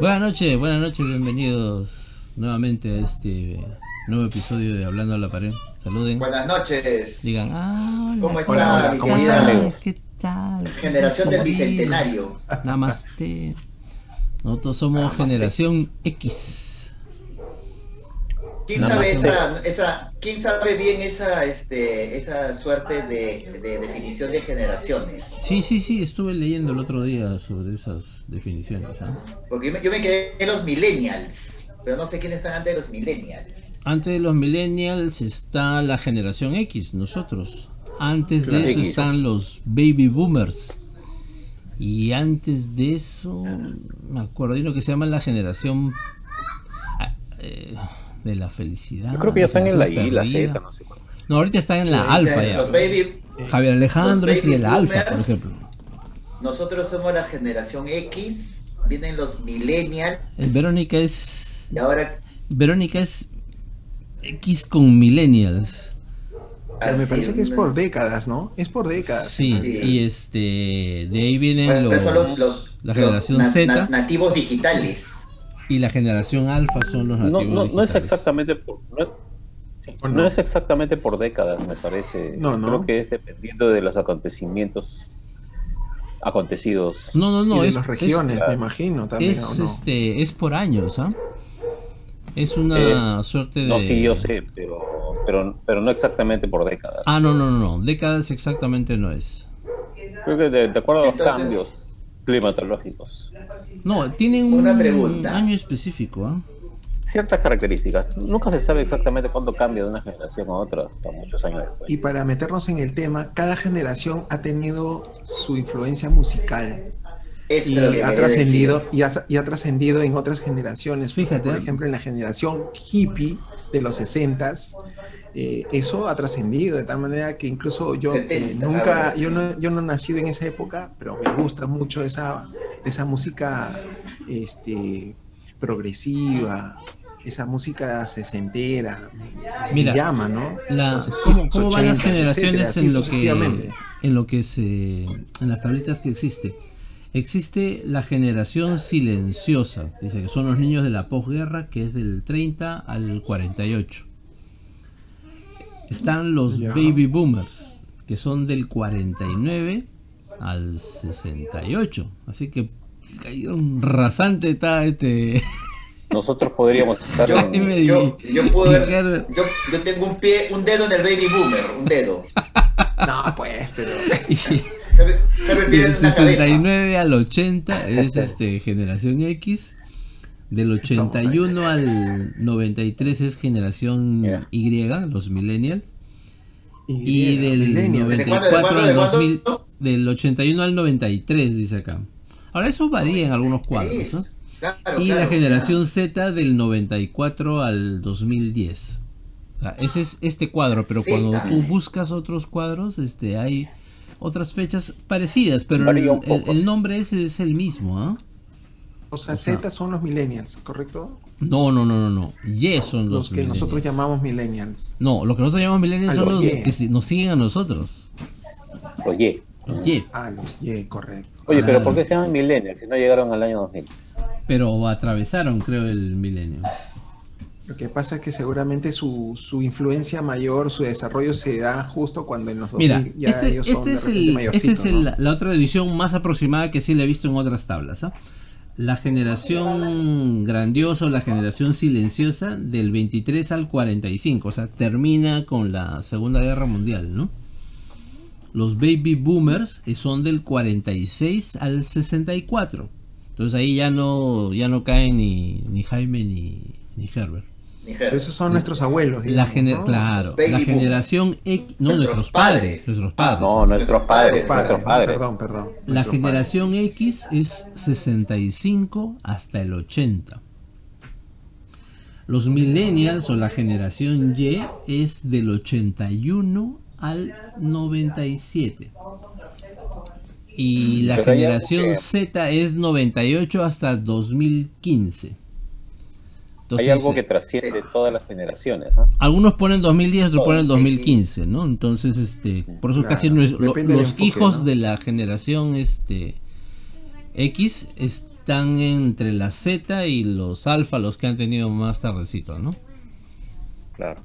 Buenas noches, buenas noches, bienvenidos nuevamente a este nuevo episodio de Hablando a la Pared. Saluden. Buenas noches. Digan, ah, hola, ¿Cómo mi ¿Cómo? ¿Qué tal? Generación del Bicentenario. Namaste. Nosotros somos Namaste. generación X. ¿Quién Nada sabe esa, esa, quién sabe bien esa, este, esa suerte de, de definición de generaciones? Sí, sí, sí, estuve leyendo el otro día sobre esas definiciones. ¿ah? Porque yo me, yo me quedé en los millennials, pero no sé quiénes están antes de los millennials. Antes de los millennials está la generación X, nosotros. Antes de eso X. están los baby boomers. Y antes de eso, me acuerdo, hay uno que se llama la generación ah, eh, de la felicidad. Yo creo que ya están en la I, la. Z, no sé cuál. No, ahorita están en la alfa ya. Los baby, Javier Alejandro los es de la alfa, por ejemplo. nosotros somos la generación X, vienen los millennials, Eh, Verónica es. y ahora Verónica es X con millennials. Pero me parece que es por décadas, ¿no? Es por décadas. Sí, Sí. y este. De ahí vienen bueno, los, los, los- la los generación na- Z na- nativos digitales. Y la generación alfa son los No, nativos. no, no es digitales. exactamente por, no, es- ¿O no no? es exactamente por décadas, me parece. No, no. Creo que es dependiendo de los acontecimientos acontecidos. No, no, no. y de es, las regiones, es- me imagino también, es, ¿o no? este, es por años, ¿ah? Es una suerte de. No, sí, yo sé, pero, pero, pero no exactamente por décadas. Ah, no, no, no, no. Décadas exactamente no es. Creo que de, de acuerdo a los Entonces- cambios climatológicos. No, tienen Una un pregunta. año específico, ¿ah? Ciertas características. Nunca se sabe exactamente cuándo cambia de una generación a otra hasta muchos años después. Y para meternos en el tema, cada generación ha tenido su influencia musical y ha trascendido y ha, y ha trascendido en otras generaciones. Fíjate. Por ejemplo, en la generación hippie de los 60s, eh, eso ha trascendido de tal manera que incluso yo eh, 70, nunca, yo no, yo no he nacido en esa época, pero me gusta mucho esa, esa música este, progresiva, esa música sesentera, me, me Mira, llama, ¿no? La, Los ¿cómo, van las 80s, generaciones etcétera, en, lo que, en lo que se. en las tablitas que existe? Existe la generación silenciosa, dice que son los niños de la posguerra, que es del 30 al 48. Están los Ya. baby boomers, que son del 49 al 68. Así que un rasante está este. Nosotros podríamos estar Yo, en- yo, yo puedo ver- yo, yo tengo un pie, un dedo en el baby boomer, un dedo. No, pues, pero Del en una cabeza. 69 al 80 es este generación X. Del 81 al 93 es generación Ya. Y, los millennials. Y del millennials. 94 ¿De cuándo, de al cuándo, de 2000, cuándo? del 81 al 93 dice acá. Ahora eso varía en algunos cuadros, Sí, ¿no? claro, Y la claro, generación Z del 94 al 2010. O sea, ese es este cuadro, pero Z. cuando tú buscas otros cuadros, este hay otras fechas parecidas, pero el, el- el nombre es, es el mismo, ¿ah? sea, o sea, Z son los millennials, ¿correcto? No, no, no, no, no. Y son los, Los que nosotros llamamos millennials. No, lo que nosotros llamamos millennials son los los que nos siguen a nosotros. Oye, Los Y. Ah, los Y, correcto. oye, pero Ah. ¿por qué se llaman millennials si no llegaron al año 2000? Pero atravesaron, creo, el milenio. Lo que pasa es que seguramente su, su influencia mayor, su desarrollo se da justo cuando en los 2000 Mira, ya este, ellos este de es, el, este es el- ¿no? la otra división más aproximada que sí le he visto en otras tablas. ¿ah? La generación grandiosa la generación silenciosa del 23 al 45, o sea, termina con la Segunda Guerra Mundial, ¿no? Los baby boomers eh, son del 46 al 64. Entonces ahí ya no, ya no caen ni, ni Jaime ni, ni Herbert. Pero esos son nuestros abuelos. La digamos, gener- ¿no? claro, Baby la generación X, no, Nuestros nuestros padres, padres. nuestros padres. No, nuestros padres, Padre, nuestros padres. Perdón, perdón. La Nuestros generación padres, sí, sí, X es 65 hasta el 80. Los millennials o la generación Y es del 81 al 97. Y la generación Z es 98 hasta 2015. Hay algo que trasciende todas las generaciones. ¿ah? algunos ponen 2010, otros ponen 2015. 2015, ¿no? Entonces, este, por eso Claro, casi no es- lo- los enfoque, hijos ¿no? de la generación este X es- están entre la Z y los alfa, los que han tenido más tardecito, ¿no? Claro.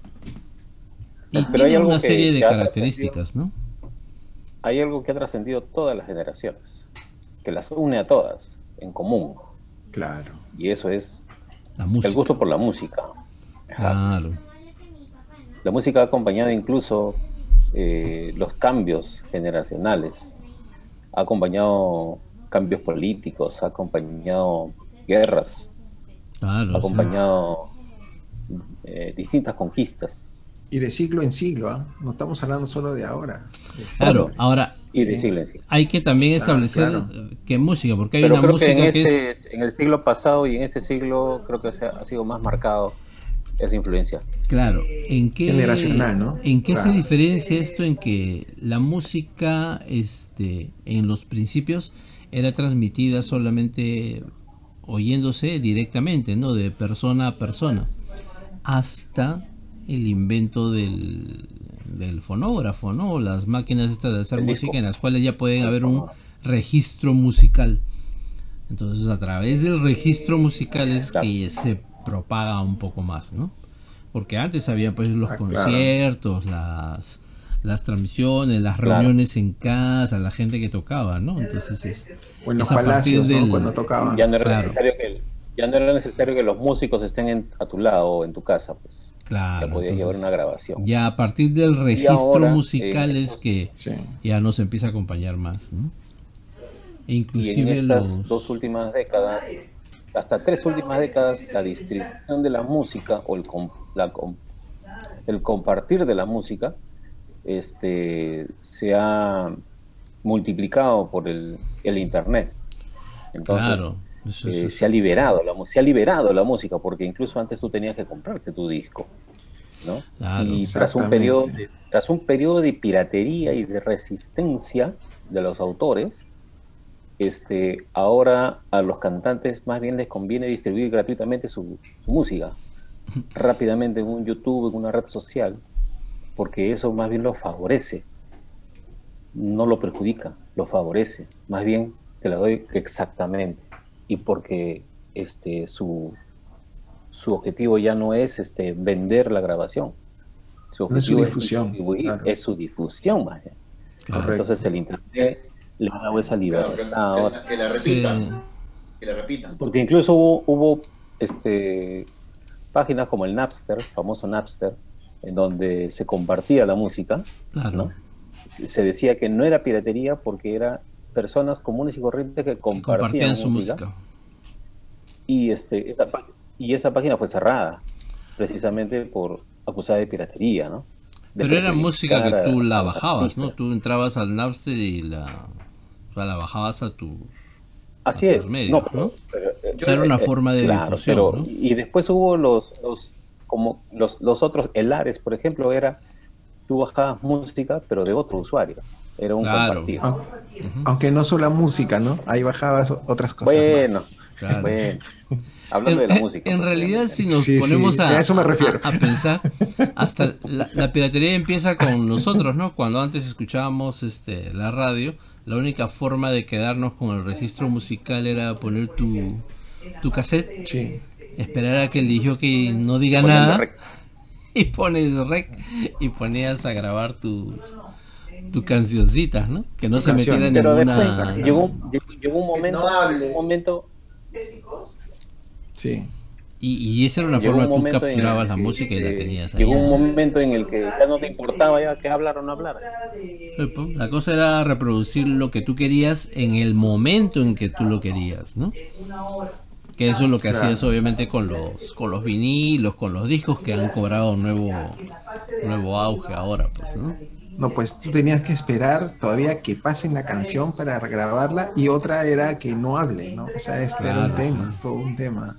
Y Pero hay algo una que- serie de características, ¿no? Hay algo que ha trascendido todas las generaciones, que las une a todas en común, Claro. y eso es La música. el gusto por la música. Claro. La música ha acompañado incluso eh, los cambios generacionales, ha acompañado cambios políticos, ha acompañado guerras, Claro. ha sí. acompañado eh, distintas conquistas Y de siglo en siglo, ¿ah? No estamos hablando solo de ahora. de Claro, ahora y de hay que también Ah, establecer claro. eh, qué música, porque hay Pero una creo música que en, que es este, en el siglo pasado y en este siglo creo que se ha, ha sido más marcado esa influencia. Claro, ¿en qué, Generacional, ¿no? ¿En qué se Claro. diferencia esto en que la música, este, en los principios era transmitida solamente oyéndose directamente, ¿no? De persona a persona, hasta el invento del, del fonógrafo, ¿no? Las máquinas estas de hacer El música disco. en las cuales ya pueden haber un registro musical. Entonces, a través del registro musical es Claro. que se propaga un poco más, ¿no? Porque antes había pues los Ah, claro. conciertos, las, las transmisiones, las Claro. reuniones en casa, la gente que tocaba, ¿no? Entonces es, O en los es a partir palacios, Cuando tocaban. Ya no, era Claro. necesario que, ya no era necesario que los músicos estén en- a tu lado o en tu casa, pues claro, ya podías llevar entonces, una grabación. ya a partir del registro ahora, musical eh, es que Sí. ya nos empieza a acompañar más, ¿no? E Y en inclusive estas los... dos últimas décadas, hasta tres últimas décadas, la distribución de la música o el, com- la com- el compartir de la música este, se ha multiplicado por el, el internet. Entonces, claro, eh, se ha liberado la se ha liberado la música porque incluso antes tú tenías que comprarte tu disco ¿no? Claro. y tras un periodo de, tras un periodo de piratería y de resistencia de los autores este ahora a los cantantes más bien les conviene distribuir gratuitamente su, su música rápidamente en un YouTube en una red social porque eso más bien lo favorece no lo perjudica, lo favorece. Más bien te la doy exactamente. Y porque este su, su objetivo ya no es este vender la grabación. Su No es su objetivo difusión, claro. es su difusión más claro. Entonces el internet le ha dado esa Claro, libertad que, que ahora. la, que la Sí. repitan. Que la repitan. Porque incluso hubo, hubo este, páginas como el Napster, famoso Napster, en donde se compartía la música, Claro. ¿no? Se decía que no era piratería porque era personas comunes y corrientes que compartían, compartían su música, música. Y, este, esa, y esa página fue cerrada, precisamente por acusada de piratería, ¿no? De Pero era música que tú la bajabas, ¿no? Tú entrabas al Napster y la, o sea, la bajabas a tu... Así es. medios, no, pero- ¿no? pero, eh, O sea, era una forma de claro, difusión, pero- ¿no? Y después hubo los, los como los, los otros, el Ares, por ejemplo, era, tú bajabas música, pero de otro usuario. Era un Claro. compartido. Ah, Aunque no solo música, ¿no? Ahí bajabas otras cosas. bueno, más. Claro. bueno. Hablando En, de la en- música. en pues, realidad, si nos Sí, sí, ponemos a, a eso me refiero. a- a pensar, hasta la, la piratería empieza con nosotros, ¿no? Cuando antes escuchábamos este, la radio, la única forma de quedarnos con el registro musical era poner tu, tu cassette, Sí. esperar a que el DJ no diga nada rec. y pones rec y ponías a grabar tus tus cancioncitas, ¿no? Que no Tu se canción. metiera Pero ninguna... después llegó, llegó, llegó un momento, no hable. un momento Sí. Y, y esa era una Llegó forma, un tú en el capturabas la que, música y la tenías ahí. Llegó un momento en el que ya no te importaba ya que hablar o no hablar. Sí, pues, La cosa era reproducir lo que tú querías en el momento en que tú lo querías, ¿no? Que eso es lo que Claro. hacías obviamente con los con los vinilos, con los discos que han cobrado nuevo nuevo auge ahora, pues, ¿no? No, pues tú tenías que esperar todavía que pasen la canción para grabarla y otra era que no hable, ¿no? O sea, este era un tema, todo un tema.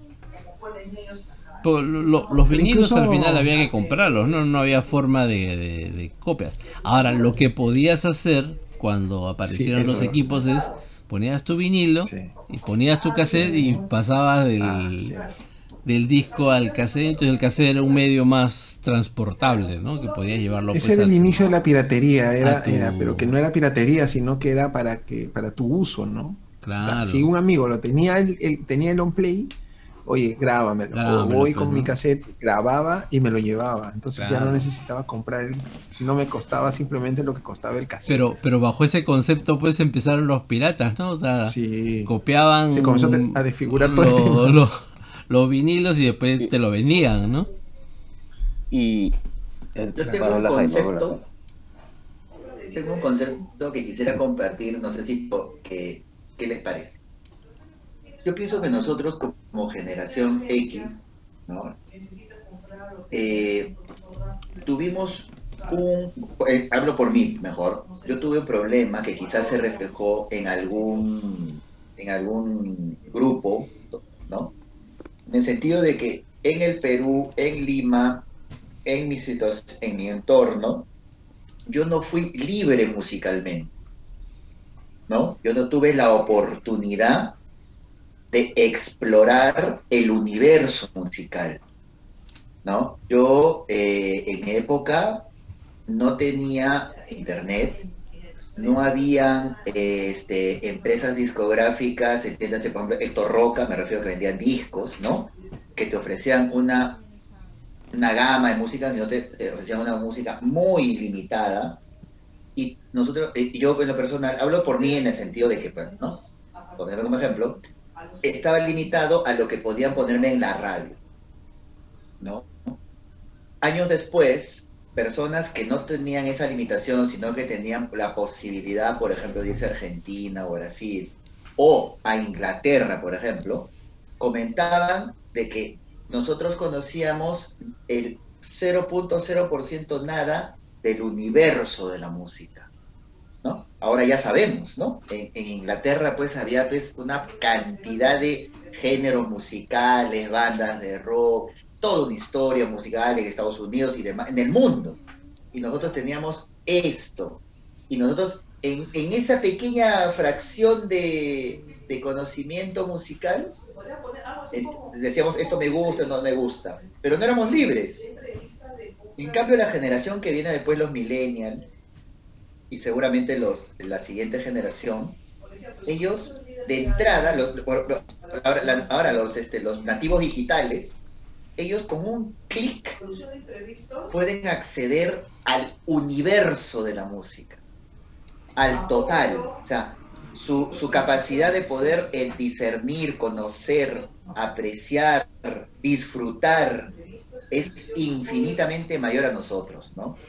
Pero lo- lo- los vinilos incluso- al final había que comprarlos, no, no había forma de, de- de copias. Ahora, lo que podías hacer cuando aparecieron los equipos es ponías tu vinilo Sí. y ponías tu cassette y pasabas del. Del disco al cassette, entonces el cassette era un medio más transportable, ¿no? Que podías llevarlo Ese pues, era el inicio de la piratería, era, tu- era, pero que no era piratería, sino que era para que para tu uso, ¿no? Claro. O sea, si un amigo lo tenía el, el- tenía el on play, oye, grábamelo. O Grábamelo, voy pues, con mi cassette, grababa y me lo llevaba. Entonces ya Claro. no necesitaba comprar, el, si no me costaba simplemente lo que costaba el cassette. Pero, pero bajo ese concepto pues empezaron los piratas, ¿no? O sea, sí. copiaban Se comenzó a te- a desfigurar todo el los vinilos y después te lo vendían, ¿no? Y el, Yo tengo un Jaime, concepto, tengo un concepto que quisiera compartir, no sé si que, qué les parece. Yo pienso que nosotros como generación X, ¿no? Eh, tuvimos un, eh, hablo por mí mejor, yo tuve un problema que quizás se reflejó en algún, en algún grupo, ¿no? En el sentido de que en el Perú, en Lima, en mi situación, en mi entorno, yo no fui libre musicalmente, ¿no? Yo no tuve la oportunidad de explorar el universo musical, ¿no? Yo eh, en época no tenía internet, no habían este, empresas discográficas, entiéndase, por ejemplo, Héctor Roca, me refiero a que vendían discos, ¿no? Que te ofrecían una, una gama de música, sino te, te ofrecían una música muy limitada. Y nosotros, eh, yo en lo personal, hablo por mí en el sentido de que, pues, ¿no? Ponerme como ejemplo, estaba limitado a lo que podían ponerme en la radio, ¿no? Años después, personas que no tenían esa limitación, sino que tenían la posibilidad, por ejemplo, de irse a Argentina o Brasil, o a Inglaterra, por ejemplo, comentaban de que nosotros conocíamos el 0.0% nada del universo de la música, ¿no? Ahora ya sabemos, ¿no? En, en Inglaterra pues había pues una cantidad de géneros musicales, bandas de rock, toda una historia musical en Estados Unidos y demás, en el mundo. Y nosotros teníamos esto. Y nosotros en, en esa pequeña fracción de, de conocimiento musical, eh, decíamos esto me gusta, no me gusta, pero no éramos libres. En cambio, la generación que viene después, los millennials, y seguramente los, la siguiente generación, ellos de entrada, los- los- ahora, los, este, los nativos digitales, ellos con un clic pueden acceder al universo de la música, al total. O sea, su, su capacidad de poder eh, discernir, conocer, apreciar, disfrutar, es infinitamente mayor a nosotros, ¿no?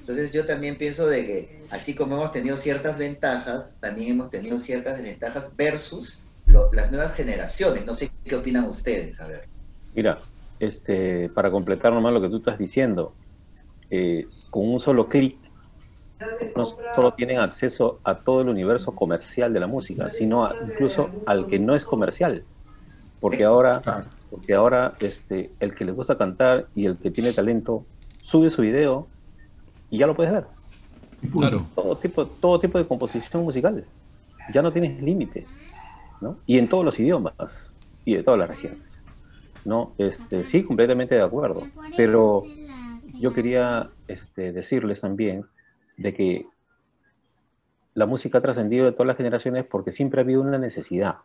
Entonces yo también pienso de que así como hemos tenido ciertas ventajas, también hemos tenido ciertas desventajas versus lo- las nuevas generaciones. No sé qué opinan ustedes, a ver. Mira, este, para completar nomás lo que tú estás diciendo, eh, con un solo clic no solo tienen acceso a todo el universo comercial de la música, sino a- incluso al que no es comercial. Porque ahora, porque ahora este, el que le gusta cantar y el que tiene talento sube su video y ya lo puedes ver. Claro. Todo tipo, todo tipo de composición musical. Ya no tienes límite. ¿no? Y en todos los idiomas y de todas las regiones. ¿No? Este, sí, completamente de acuerdo. Pero yo quería este, decirles también de que la música ha trascendido de todas las generaciones porque siempre ha habido una necesidad.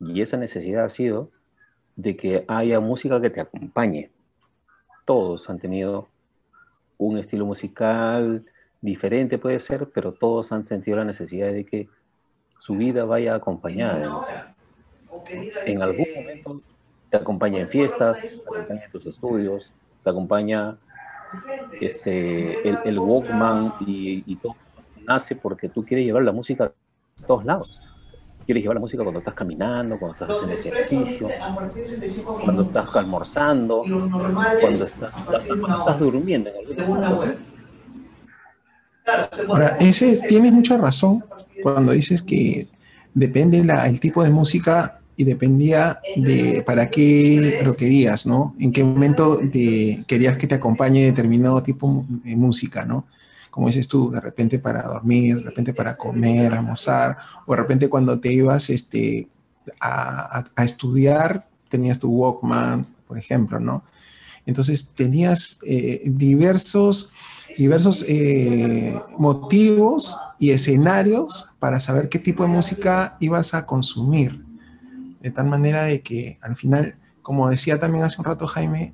Y esa necesidad ha sido de que haya música que te acompañe. Todos han tenido un estilo musical diferente, puede ser, pero todos han sentido la necesidad de que su vida vaya acompañada de música. En algún momento te acompaña en fiestas, te acompaña en tus estudios, te acompaña este, el, el Walkman y, y todo nace porque tú quieres llevar la música a todos lados. Quieres llevar la música cuando estás caminando, cuando estás haciendo ejercicio, cuando estás almorzando, cuando estás, cuando estás durmiendo. Ahora, ese, tienes mucha razón cuando dices que depende la, el tipo de música y dependía de para qué lo querías, ¿no? En qué momento querías que te acompañe determinado tipo de música, ¿no? Como dices tú, de repente para dormir, de repente para comer, almorzar, o de repente cuando te ibas este, a, a- a estudiar, tenías tu Walkman, por ejemplo, ¿no? Entonces tenías eh, diversos, diversos eh, motivos y escenarios para saber qué tipo de música ibas a consumir. De tal manera de que al final, como decía también hace un rato Jaime,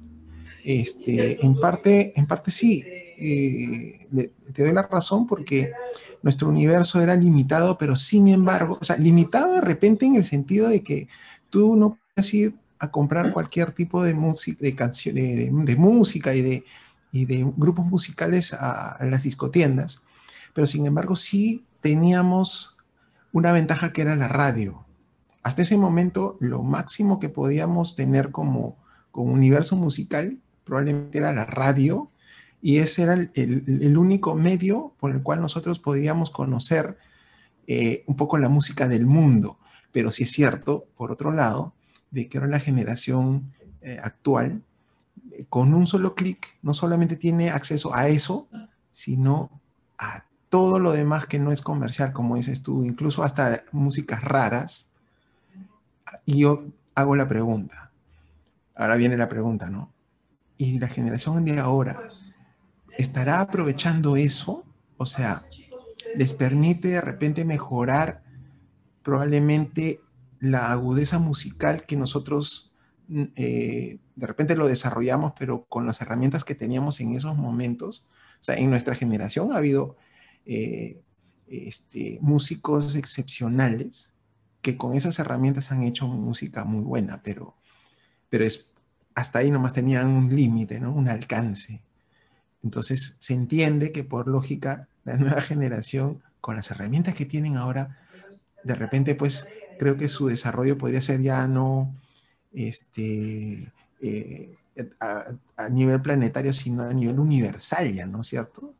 este, en, parte, en parte sí, eh, te doy la razón porque nuestro universo era limitado, pero sin embargo, o sea, limitado de repente en el sentido de que tú no puedes ir a comprar cualquier tipo de música, de, canción, de, música y de, y de grupos musicales a las discotiendas, pero sin embargo sí teníamos una ventaja que era la radio. Hasta ese momento, lo máximo que podíamos tener como, universo musical probablemente era la radio, y ese era el, único medio por el cual nosotros podríamos conocer eh, un poco la música del mundo. Pero sí es cierto, por otro lado, de que ahora la generación eh, actual, eh, con un solo clic, no solamente tiene acceso a eso, sino a todo lo demás que no es comercial, como dices tú, incluso hasta músicas raras. Y yo hago la pregunta. Ahora viene la pregunta, ¿no? Y la generación de ahora, ¿estará aprovechando eso? O sea, les permite de repente mejorar probablemente la agudeza musical que nosotros mm, eh, de repente lo desarrollamos, pero con las herramientas que teníamos en esos momentos. O sea, en nuestra generación ha habido eh, este, músicos excepcionales que con esas herramientas han hecho música muy buena, pero, pero es, hasta ahí nomás tenían un límite, ¿no? un alcance. Entonces se entiende que por lógica la nueva generación, con las herramientas que tienen ahora, de repente pues creo que su desarrollo podría ser ya no este, eh, a, nivel planetario, sino a nivel universal ya, ¿no es cierto?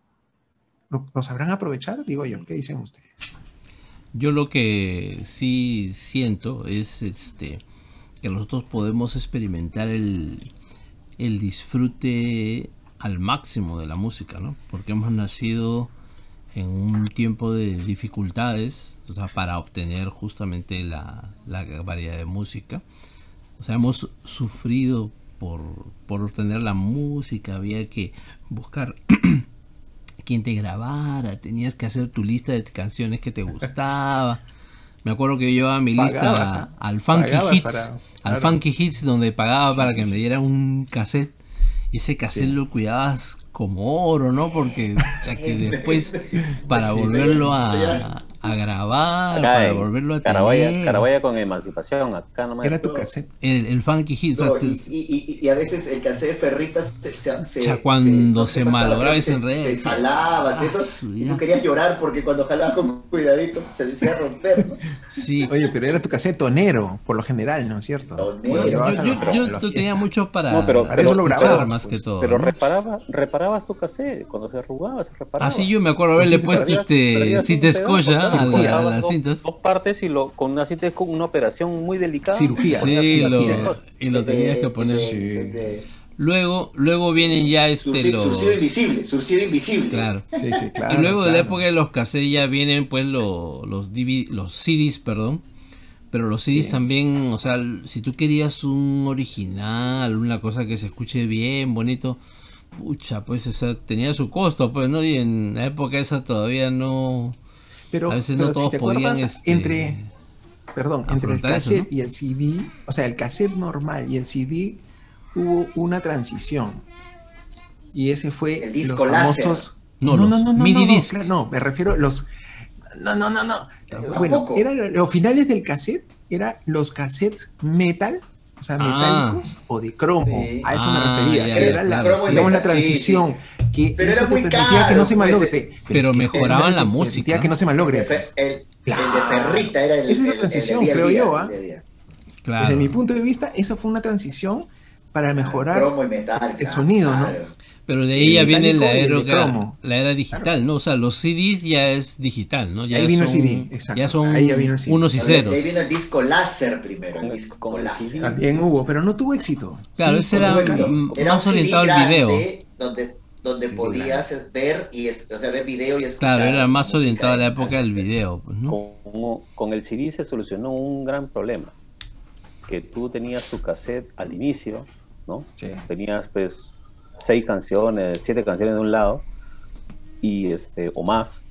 ¿Lo, sabrán aprovechar? Digo yo, ¿qué dicen ustedes? Yo lo que sí siento es este que nosotros podemos experimentar el, el disfrute al máximo de la música, ¿no? Porque hemos nacido en un tiempo de dificultades para obtener justamente la, variedad de música. O sea, hemos sufrido por, por obtener la música, había que buscar quien te grabara, tenías que hacer tu lista de canciones que te gustaba. Me acuerdo que yo llevaba mi lista al Funky Hits, al Funky Hits donde pagaba para que me dieran un cassette. Ese cassette lo cuidabas como oro, ¿no? Porque ya que después para volverlo a, a grabar, para volverlo a tener. Carabaya con emancipación, acá nomás. Era tu cassette. El, el funky hit. y, y, a veces el cassette de Ferritas se, se, ya cuando se, malograba ese enredo. Se jalaba, ¿cierto? Ah, y tú querías llorar porque cuando jalabas con cuidadito se decía romper, ¿no? Sí. Oye, pero era tu cassette tonero, por lo general, ¿no es cierto? Tonero. Yo, yo, tenía mucho para, no, pero, para eso lo grababas más que pues. todo. Pero reparaba, reparabas tu cassette, cuando se arrugaba, se reparaba. Ah, sí, yo me acuerdo haberle puesto este, si te escolla a, las cintas. Dos partes y lo, con una cinta es con una operación muy delicada. Cirugía. Sí, y lo tenías que poner. Luego, luego vienen ya este los... Surcido invisible, surcido invisible. Claro. Sí, sí, claro. Y luego de la época de los cassettes ya vienen pues los, los, los CDs, perdón. Pero los CDs también, o sea, si tú querías un original, una cosa que se escuche bien, bonito, pucha, pues o sea, tenía su costo, pues, ¿no? Y en la época esa todavía no, pero, a veces no todos podían, este, entre, perdón, entre el cassette y el CD, o sea, el cassette normal y el CD hubo una transición. Y ese fue el disco los famosos. No, no, no, no, no, mini no, no, me refiero a los. No, no, no, no. Bueno, eran los finales del cassette, eran los cassettes metal o sea, metálicos ah. o de cromo. A eso me ah, refería, que era la, digamos, la transición, que pero eso te permitía que no se malogre. Pero, mejoraban la música. que no se malogre. Pues. El, de Perrita era el Esa es la transición, creo yo. ¿ah? Desde mi punto de vista, esa fue una transición para mejorar el sonido, ¿no? Pero de ahí ya viene la era, la era digital, ¿no? O sea, los CDs ya es digital, ¿no? Ya ahí vino son, el CD, exacto. Ya son unos y ceros. Ahí vino el disco láser primero, el disco láser. También hubo, pero no tuvo éxito. Claro, ese era, más orientado al video. Donde, donde podías ver y o sea, ver video y escuchar. Claro, era más orientado a la época del video. Pues, ¿no? con, con el CD se solucionó un gran problema. Que tú tenías tu cassette al inicio, ¿no? Sí. Tenías pues seis canciones, siete canciones de un lado, y este, o más,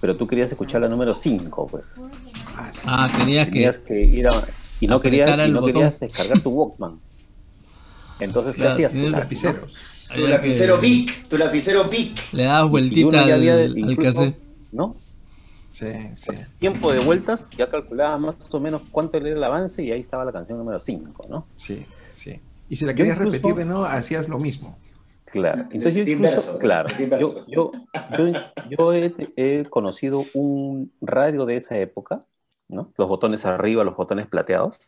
pero tú querías escuchar la número 5, pues. Ah, tenías que. Tenías que ir a... Y no, querías, y no querías descargar tu Walkman. Entonces, ¿qué hacías? Tú, lapicero. Tu lapicero Vic, tu lapicero Vic. Le dabas vueltita al, al incluso, cassette. ¿no? Sí, sí. Tiempo de vueltas, ya calculabas más o menos cuánto era el avance y ahí estaba la canción número 5, ¿no? Sí, sí. Y si la querías incluso- repetir de nuevo, hacías lo mismo. Claro. Entonces yo incluso, claro, yo, yo, yo, yo he, he conocido un radio de esa época, ¿no? Los botones arriba, los botones plateados.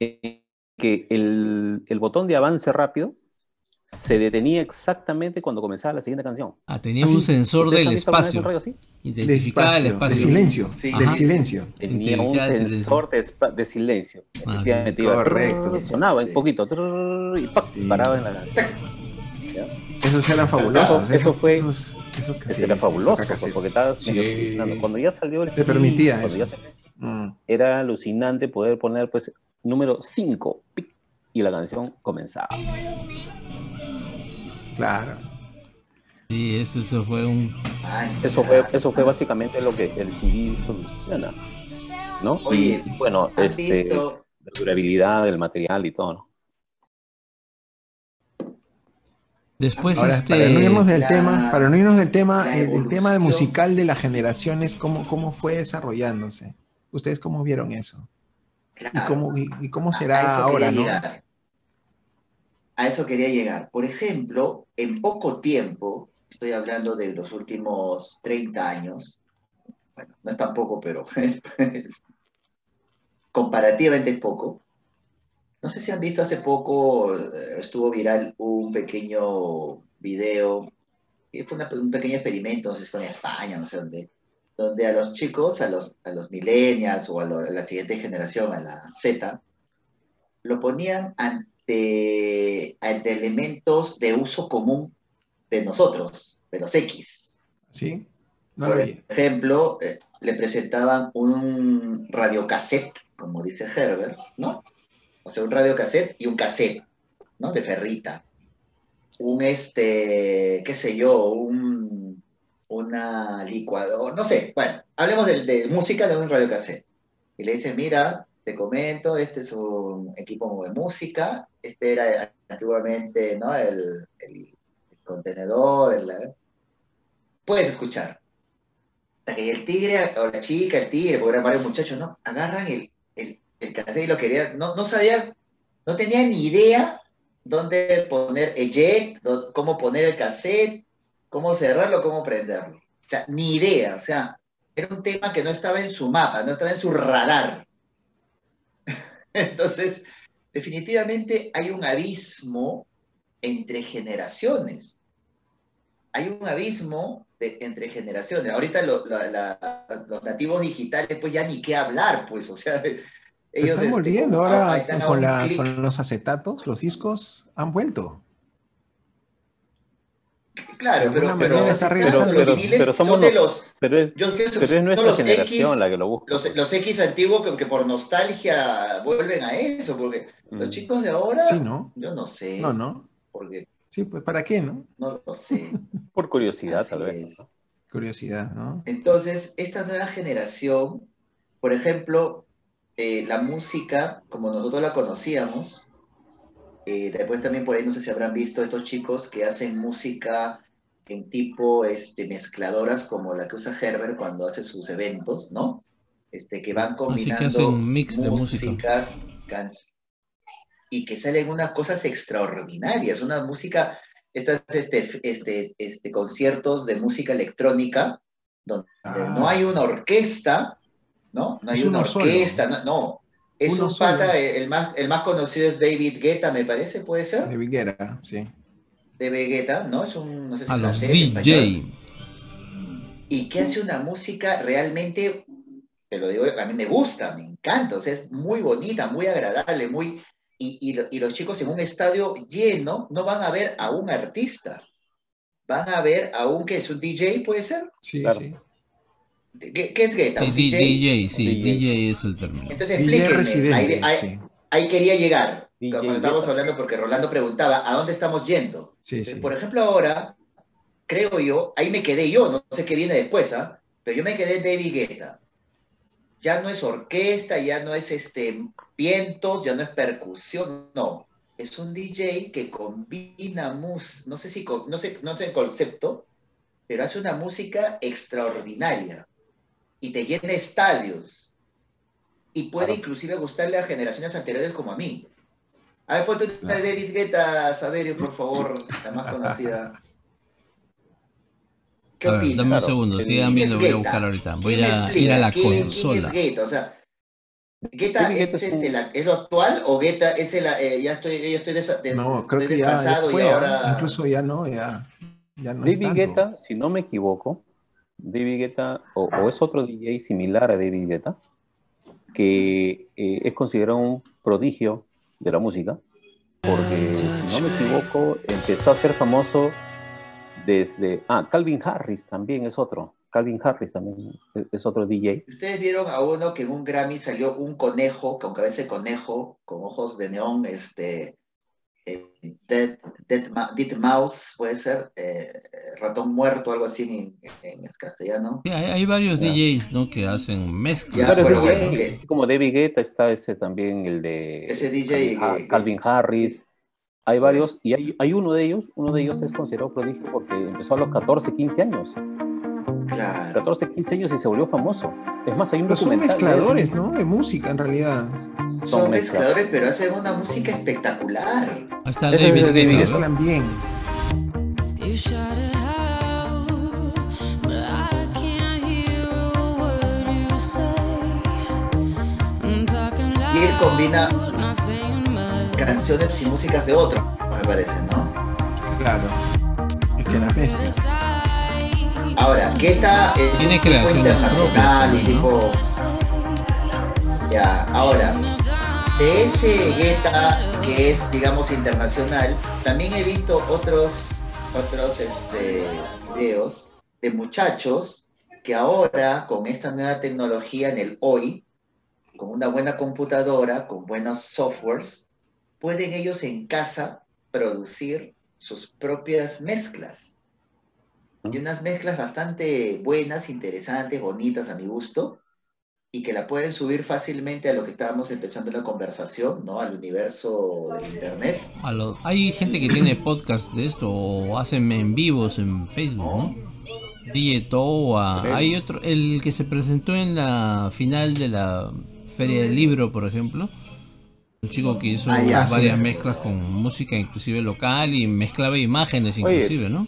eh, que el, el botón de avance rápido se detenía exactamente cuando comenzaba la siguiente canción. Ah, tenía Ah, sí. un sensor ¿Ustedes del espacio. radio así? De Identificaba el espacio, de silencio, Sí. del silencio. Tenía un sensor de, silencio. Ah, Efectivamente, correcto. sonaba Sí. un poquito trrr, y ¡pac! Sí. paraba en la canción. Esos eran fabulosos. Eso- eso fue- Esos, esos Eso era fabuloso, pues, porque estabas. Cuando ya salió el Te permitía cuando eso. ya salió- Mm, era alucinante poder poner pues número 5 y la canción comenzaba. Claro. Sí, eso, eso fue un. Ay, Eso fue, eso fue básicamente lo que el CD soluciona, ¿no? Oye, y, bueno, ¿Han este, visto? la durabilidad del material y todo, ¿no? Después, Ahora, este. para no irnos del la- tema, para no irnos del tema, eh, del tema evolución. musical de las generaciones, ¿cómo, cómo fue desarrollándose? ¿Ustedes cómo vieron eso? ¿Y cómo, y, y cómo será ahora, no? llegar. A eso quería llegar. Por ejemplo, en poco tiempo, estoy hablando de los últimos 30 años, bueno, no es tan poco, pero es, es- comparativamente poco. No sé si han visto hace poco, eh, estuvo viral un pequeño video, que fue una- un pequeño experimento, no sé si fue en España, no sé dónde, donde a los chicos, a los, a los millennials o a, lo- a la siguiente generación, a la Z, lo ponían ante elementos de uso común de nosotros, de los X. ¿Sí? No Por ejemplo, eh, le presentaban un radiocassette, como dice Herbert, ¿no? O sea, un radiocassette y un cassette, ¿no? De ferrita. Un, este, qué sé yo, un, una licuadora, no sé, bueno, hablemos de, de música de un radiocassette. Y le dice, mira, te comento, este es un equipo de música, este era antiguamente, ¿no? El, el contenedor, el, puedes escuchar. Que el tigre, o la chica, el tigre, porque eran varios muchachos, ¿no? Agarran el, el, el cassette y lo querían, no, no sabían, no tenían ni idea dónde poner eject, cómo poner el cassette, cómo cerrarlo, cómo prenderlo. O sea, ni idea, o sea, era un tema que no estaba en su mapa, no estaba en su radar. Entonces, definitivamente hay un abismo entre generaciones. Hay un abismo de- entre generaciones. Ahorita lo- la- la- los nativos digitales, pues ya ni qué hablar, pues, o sea, ellos están este, volviendo como- ahora están con, la- con los acetatos, los discos han vuelto. Claro, pero, pero, está pero- viniles Pero somos los, Pero es, yo pienso pero que es nuestra los generación X, la que lo busca. los, los X antiguos que, que por nostalgia vuelven a eso, porque los Mm. chicos de ahora, Sí, ¿no? yo no sé, No, no. porque Sí, pues ¿para qué, no? no lo sé. Por curiosidad, Así tal vez. Curiosidad, ¿no? Entonces, esta nueva generación, por ejemplo, eh, la música, como nosotros la conocíamos, eh, después también por ahí no sé si habrán visto estos chicos que hacen música en tipo este, mezcladoras como la que usa Herbert cuando hace sus eventos, ¿no? Este, que van Así que combinando hacen un mix de música. músicas, can- y que salen unas cosas extraordinarias, una música, estas este, este, este, conciertos de música electrónica, donde Ah. no hay una orquesta, ¿no? No hay una solo. orquesta, no, no. Es Uno un solo pata, el más, el más conocido es David Guetta, me parece, puede ser, De Viguera, sí. de Vegeta, ¿no? Es un, no sé si A los DJ. y que hace una música realmente, te lo digo, a mí me gusta, me encanta, o sea, es muy bonita, muy agradable, muy... Y, y lo- y los chicos en un estadio lleno no van a ver a un artista, van a ver a un que es un DJ, ¿puede ser? Sí, Claro. sí. ¿Qué, qué es Guetta? Sí, ¿Un DJ, DJ? sí, DJ. DJ es el término. Entonces explíquenme, ahí, ahí- sí. ahí quería llegar, DJ estamos Guetta. hablando porque Rolando preguntaba, ¿a dónde estamos yendo? Sí, Entonces, sí. Por ejemplo, ahora creo yo, ahí me quedé yo, no sé qué viene después, ¿ah? Pero yo me quedé en David Guetta. Ya no es orquesta, ya no es este vientos, ya no es percusión, no. Es un DJ que combina mus, no sé si no sé, no sé el concepto, pero hace una música extraordinaria y te llena estadios y puede inclusive gustarle a generaciones anteriores como a mí. A ver, ponte una de David Guetta, Saberio, por favor, la más conocida. ¿Qué opinas? Dame un segundo, sigan viendo, voy a buscar ahorita. Voy a ir a la consola. ¿Quién es Guetta? O sea, ¿Guetta es, este, la, es, lo actual o Guetta es el, eh, ya estoy, yo estoy des, des, No, creo que ya, ya fue, y ahora... incluso ya no, ya, ya no David Guetta, si no me equivoco, David Guetta, o, o, es otro DJ similar a David Guetta, que eh, es considerado un prodigio de la música, porque si no me equivoco, empezó a ser famoso desde... Ah, Calvin Harris también es otro. Calvin Harris también es otro DJ. Ustedes vieron a uno que en un Grammy salió un conejo con cabeza de conejo, con ojos de neón, este, eh, Dead, Dead, Mouse, puede ser, eh, ratón muerto, algo así en, castellano. Sí, hay, varios DJs ¿no? que hacen mezclas. Como David Guetta está ese también, el de ese DJ Calvin, Harris. Hay varios, y hay, hay, uno de ellos, uno de ellos es considerado prodigio porque empezó a los 14, 15 años. Claro. 14, 15 años y se volvió famoso. Es más, hay un pero Son mezcladores, ¿no? De música, en realidad. Son, mezcladores, pero hacen una música espectacular. Hasta David, David, mezclan bien. Y él combina canciones y músicas de otro, me parece, ¿no? Claro. Es que las mezcla. Ahora, Guetta es Tiene un tipo internacional, un tipo. Ya, ahora, de ese Guetta que es, digamos, internacional, también he visto otros, otros este, videos de muchachos que ahora, con esta nueva tecnología en el hoy, con una buena computadora, con buenos softwares, pueden ellos en casa producir sus propias mezclas y unas mezclas bastante buenas, interesantes, bonitas a mi gusto, y que la pueden subir fácilmente a lo que estábamos empezando la conversación, ¿no? Al universo del Internet. hay gente que tiene podcast de esto o hacen en vivos en Facebook, ¿no? DJ hay otro, el que se presentó en la final de la Feria del Libro, por ejemplo. Un chico que hizo ah, varias mezclas con música inclusive local y mezclaba imágenes inclusive, ¿no?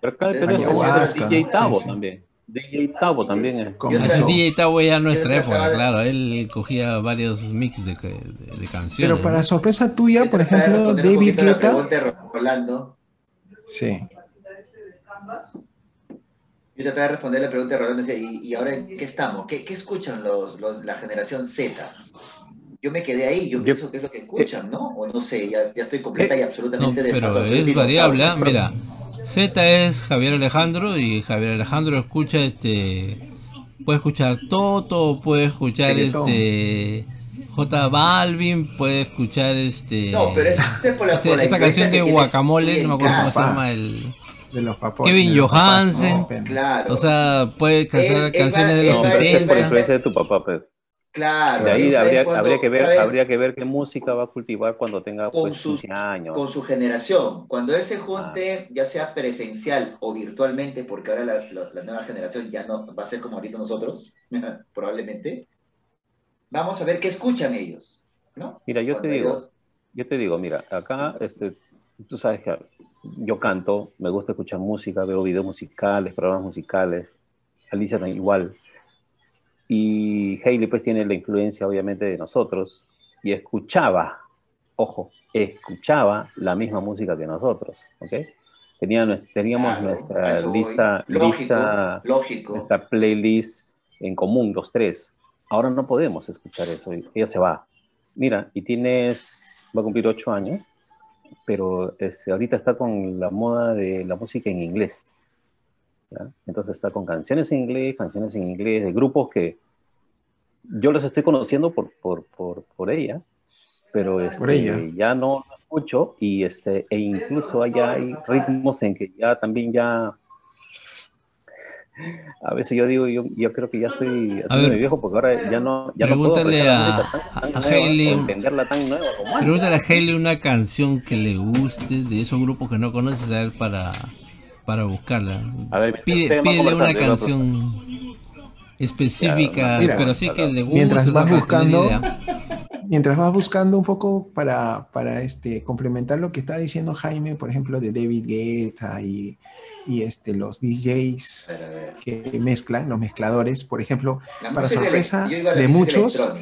Pero acá tenemos DJ Tavo también. DJ Tavo también es. DJ Tavo ya nuestra época, claro. Él cogía varios mix de, de, canciones. Pero para sorpresa tuya, por ejemplo, David Guetta. Rolando. Sí. Yo trataba de responder la pregunta de Rolando ¿y, y ahora en qué estamos? ¿Qué, qué escuchan los, los, la generación Z? Yo me quedé ahí, yo, pienso que es lo que escuchan, ¿no? O no sé, ya, ya estoy completa y absolutamente no, Pero es variable, ¿ah? mira. Z es Javier Alejandro y Javier Alejandro escucha este puede escuchar Toto, puede escuchar este J Balvin, puede escuchar este No, pero es por la, este, esta canción de Guacamole, no me acuerdo cómo se llama el de los Kevin Johansen, claro. o sea, puede cantar canciones de los 70. de tu papá, Pedro. Claro. De ahí habría, habría, que ver, habría que ver qué música va a cultivar cuando tenga con pues, 15 años. Con su generación. Cuando él se junte, ya sea presencial o virtualmente, porque ahora la, la, nueva generación ya no va a ser como ahorita nosotros, probablemente. Vamos a ver qué escuchan ellos. ¿no? Mira, yo te digo, yo te digo, mira, acá este, tú sabes que yo canto, me gusta escuchar música, veo videos musicales, programas musicales. Alicia igual y Hailey pues tiene la influencia obviamente de nosotros y escuchaba, ojo, escuchaba la misma música que nosotros, ¿ok? Teníamos, teníamos nuestra lista, lista nuestra playlist en común, los tres. Ahora no podemos escuchar eso, ella se va. Mira, y tienes, va a cumplir ocho años, pero este, ahorita está con la moda de la música en inglés. Entonces está con canciones en inglés, canciones en inglés, de grupos que yo los estoy conociendo por, por, por, por ella, pero este, ya no lo escucho y este, e incluso allá hay ritmos en que ya también ya a veces yo digo, yo, yo creo que ya estoy haciendo viejo porque ahora ya no, ya pregúntale no a, a Hailey, entenderla tan nueva como Pregúntale a Hailey una canción que le guste de esos grupos que no conoces a ver para, para buscarla. A ver, Pide, pídele una canción específica, pero sí que le guste. Mientras vas buscando, mientras vas buscando un poco para, para este, complementar lo que está diciendo Jaime, por ejemplo, de David Guetta y y este, los DJs que mezclan, los mezcladores, por ejemplo, para sorpresa de, muchos.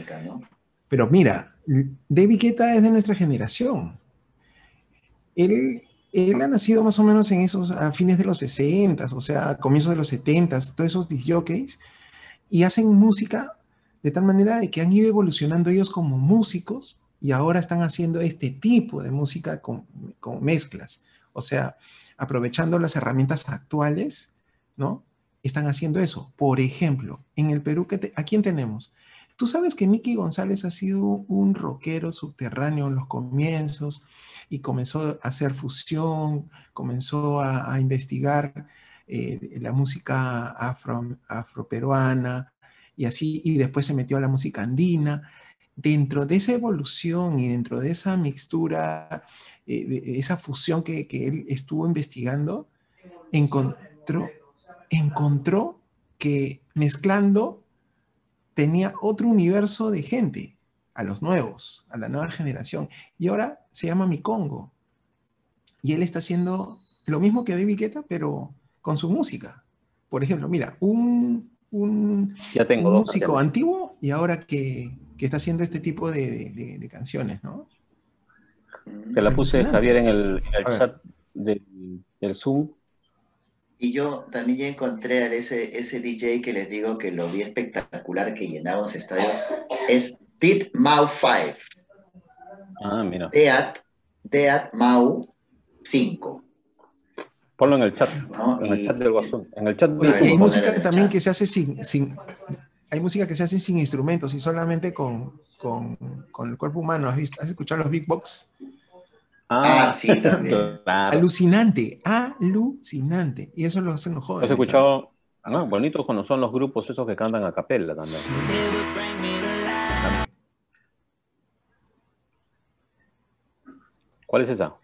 Pero mira, David Guetta es de nuestra generación. Él, él ha nacido más o menos en esos, a fines de los 60, o sea, a comienzos de los 70, todos esos DJs, y hacen música de tal manera de que han ido evolucionando ellos como músicos y ahora están haciendo este tipo de música con, con mezclas. O sea, aprovechando las herramientas actuales, ¿no? Están haciendo eso. Por ejemplo, en el Perú, ¿a quién tenemos? Tú sabes que Mickey González ha sido un rockero subterráneo en los comienzos y comenzó a hacer fusión, comenzó a, investigar eh, la música afro, afroperuana y así, y después se metió a la música andina. Dentro de esa evolución y dentro de esa mixtura eh, esa fusión que, él estuvo investigando, encontró, encontró que mezclando tenía otro universo de gente, a los nuevos, a la nueva generación. Y ahora se llama Mi Congo. Y él está haciendo lo mismo que David Guetta, pero con su música. Por ejemplo, mira, un, un, músico antiguo y ahora que, está haciendo este tipo de canciones, ¿no? Te la puse, Javier, en el, chat del, Zoom. Y yo también ya encontré a ese, ese DJ que les digo que lo vi espectacular, que llenaba los estadios. Es Dead Mau 5. Ah, mira. Dead, Mau 5. Ponlo en el chat, en el chat del WhatsApp. En el chat hay música también que se hace sin, sin, hay música que se hace sin instrumentos y solamente con, con, con el cuerpo humano. ¿Has, visto, ¿Has escuchado los Big Box? Ah, ah, sí, también. Alucinante, alucinante. Y eso lo hacen los jóvenes. ¿Has escuchado? No, bonitos cuando son los grupos esos que cantan a capella también. ¿Cuál es esa?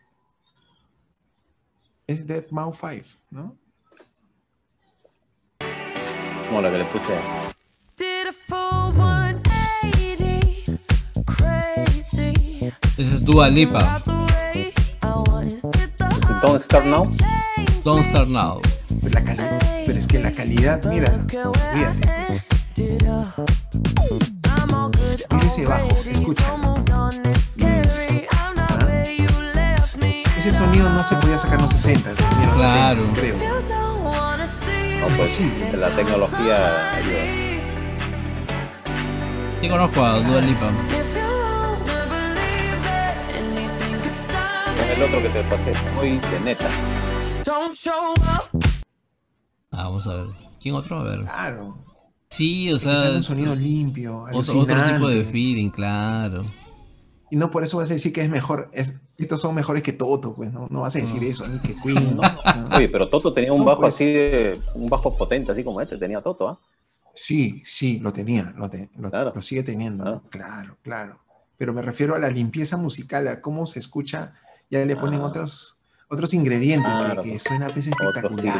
Es Dead Mouth 5, ¿no? Como la que le puse. Esa es Dua Lipa. Don't Start Now. Don't Start Now. Pero, la calidad, pero es que la calidad, mira, mira, mira ese bajo, escucha. Ese sonido no se podía sacar en los 60, ni en los claro. 70, creo. No, pues sí, la tecnología ayuda. Sí conozco a Dua Lipa. El otro que te pasé, muy de neta. Ah, vamos a ver. ¿Quién otro? A ver. Claro. Sí, o sea. un sonido limpio. Otro, otro, tipo de feeling, claro. Y no por eso vas a decir que es mejor. Es, estos son mejores que Toto, pues no, no vas a decir eso, ni que Queen. Oye, pero Toto tenía un bajo pues. así, de, un bajo potente, así como este, tenía Toto, ¿ah? Sí, sí, lo tenía, lo, lo, sigue teniendo, ah. claro, claro. Pero me refiero a la limpieza musical, a cómo se escucha ya le ponen ah. otros, otros ingredientes que, suena a veces espectacular.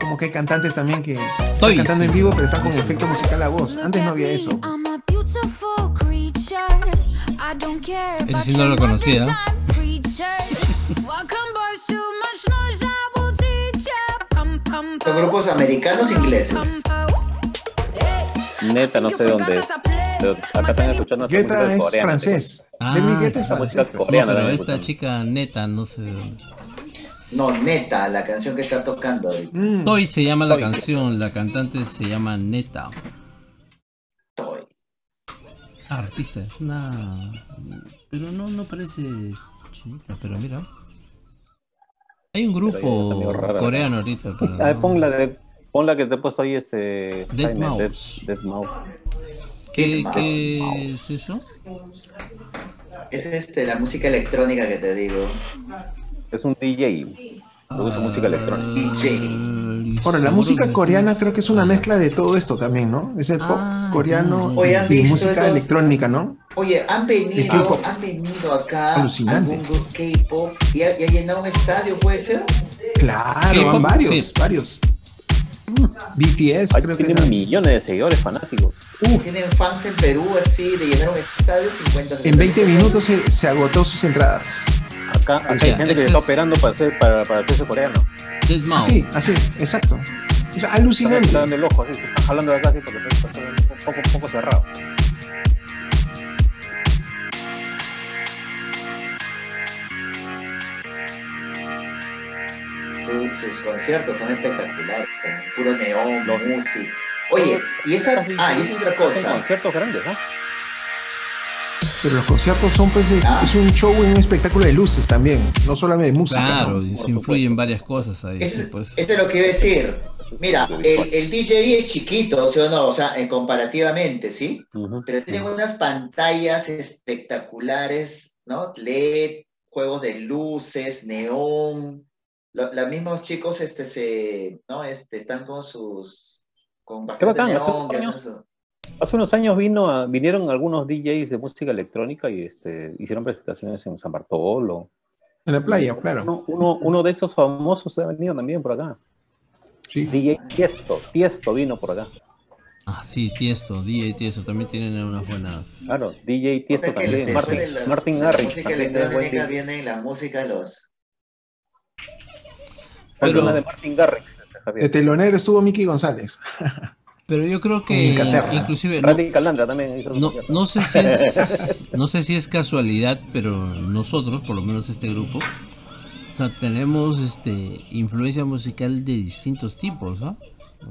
Como que hay cantantes también que están cantando en vivo, pero están con efecto musical a voz. Antes no había eso. Ese sí no lo conocía. Los grupos americanos ingleses. Neta, no sé dónde es. acá están escuchando Guetta es francés. Ah, Guetta es música coreana. pero esta chica Neta, no sé dónde. No, Neta, la canción que está tocando. Mm. Toy se llama la canción, la cantante se llama Neta. Toy. Ah, artista, es una. Pero no, no parece chinita, pero mira. Hay un grupo coreano ahorita. Pero... A ver, pon la de Pon la que te he puesto ahí, este. Dead Jaime, Mouse. Dead- Dead Mouse. ¿Qué, es eso? Es este, la música electrónica que te digo. Es un DJ. Produce música electrónica. DJ. Ah, Bueno, la seguro música coreana creo que es una mezcla de todo esto también, ¿no? Es el pop Ah, coreano ya. Oye, ¿han y música esos- electrónica, ¿no? Oye, han venido, han venido acá Alucinante. algún K-pop y ha, y ha llenado un estadio, ¿puede ser? Claro, van varios, sí. varios. BTS Ahí creo que tienen era- millones de seguidores fanáticos. Uf, Tienen fans en Perú así de llenar un estadio 50 en 20 minutos se, se agotó sus entradas. Acá, acá hay sea, gente que ese está es- operando para hacer para, para hacerse coreano. Así, así, exacto. Es alucinante. dando el ojo, así, se están jalando de acá así porque está está un poco, un poco cerrado. Su- sus conciertos son espectaculares, puro neón, música. Oye, y esa, ah, y esa es otra cosa. conciertos grandes, ¿no? Pero los conciertos son, pues, es, Ah. es un show y un espectáculo de luces también, no solamente de música. Claro, ¿no? y Por se supuesto. influyen varias cosas ahí. Eso, pues. esto es lo que iba a decir. Mira, el, el DJ es chiquito, ¿sí o no? O sea, en comparativamente, ¿sí? Pero tienen unas pantallas espectaculares, ¿no? LED, juegos de luces, neón. Lo- Los mismos chicos este, se, ¿no? este, están con sus... Con bastante bacán, hace unos años- Hace unos años vino a- vinieron algunos DJs de música electrónica y este, hicieron presentaciones en San Bartolo. En la playa, claro. Uno, uno, uno de esos famosos ha venido también por acá. Sí. DJ Tiesto, Tiesto vino por acá. Ah, sí, Tiesto, DJ Tiesto, también tienen unas buenas. Claro, DJ O Tiesto sea, que también. Martin, la, Martin la música electrónica viene la música los... Pero- Una de Martin Garrix. este, Javier. De telonero estuvo Mickey González. Pero yo creo que Inglaterra. inclusive no, también hizo no, no sé si es no sé si es casualidad, pero nosotros, por lo menos este grupo, o sea, tenemos este influencia musical de distintos tipos, ¿no?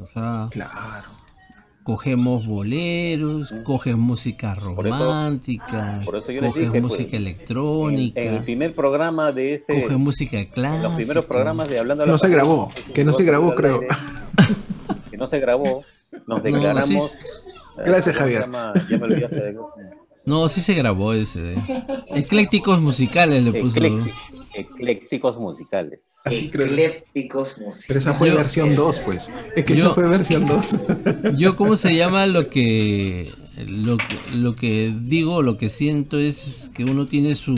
O sea, Claro. Cogemos boleros, coges música Por eso- romántica, por eso yo les coges dije, pues, música electrónica, en el primer programa de este, coges música clásica. en los primeros programas de Hablando a la No se grabó, que no se grabó, creo. aire, que no se grabó, nos No, declaramos. Gracias, ¿cómo se Javier. llama? Ya me olvidaste de No, sí se grabó ese. ¿eh? Eclécticos musicales le puso. Eclécticos, eclécticos musicales. Así creo. Eclécticos músicos. Pero esa fue Yo- versión 2, pues. Es que Yo- esa fue versión 2. Yo, ¿cómo se llama lo que, lo que lo que digo, lo que siento es que uno tiene su,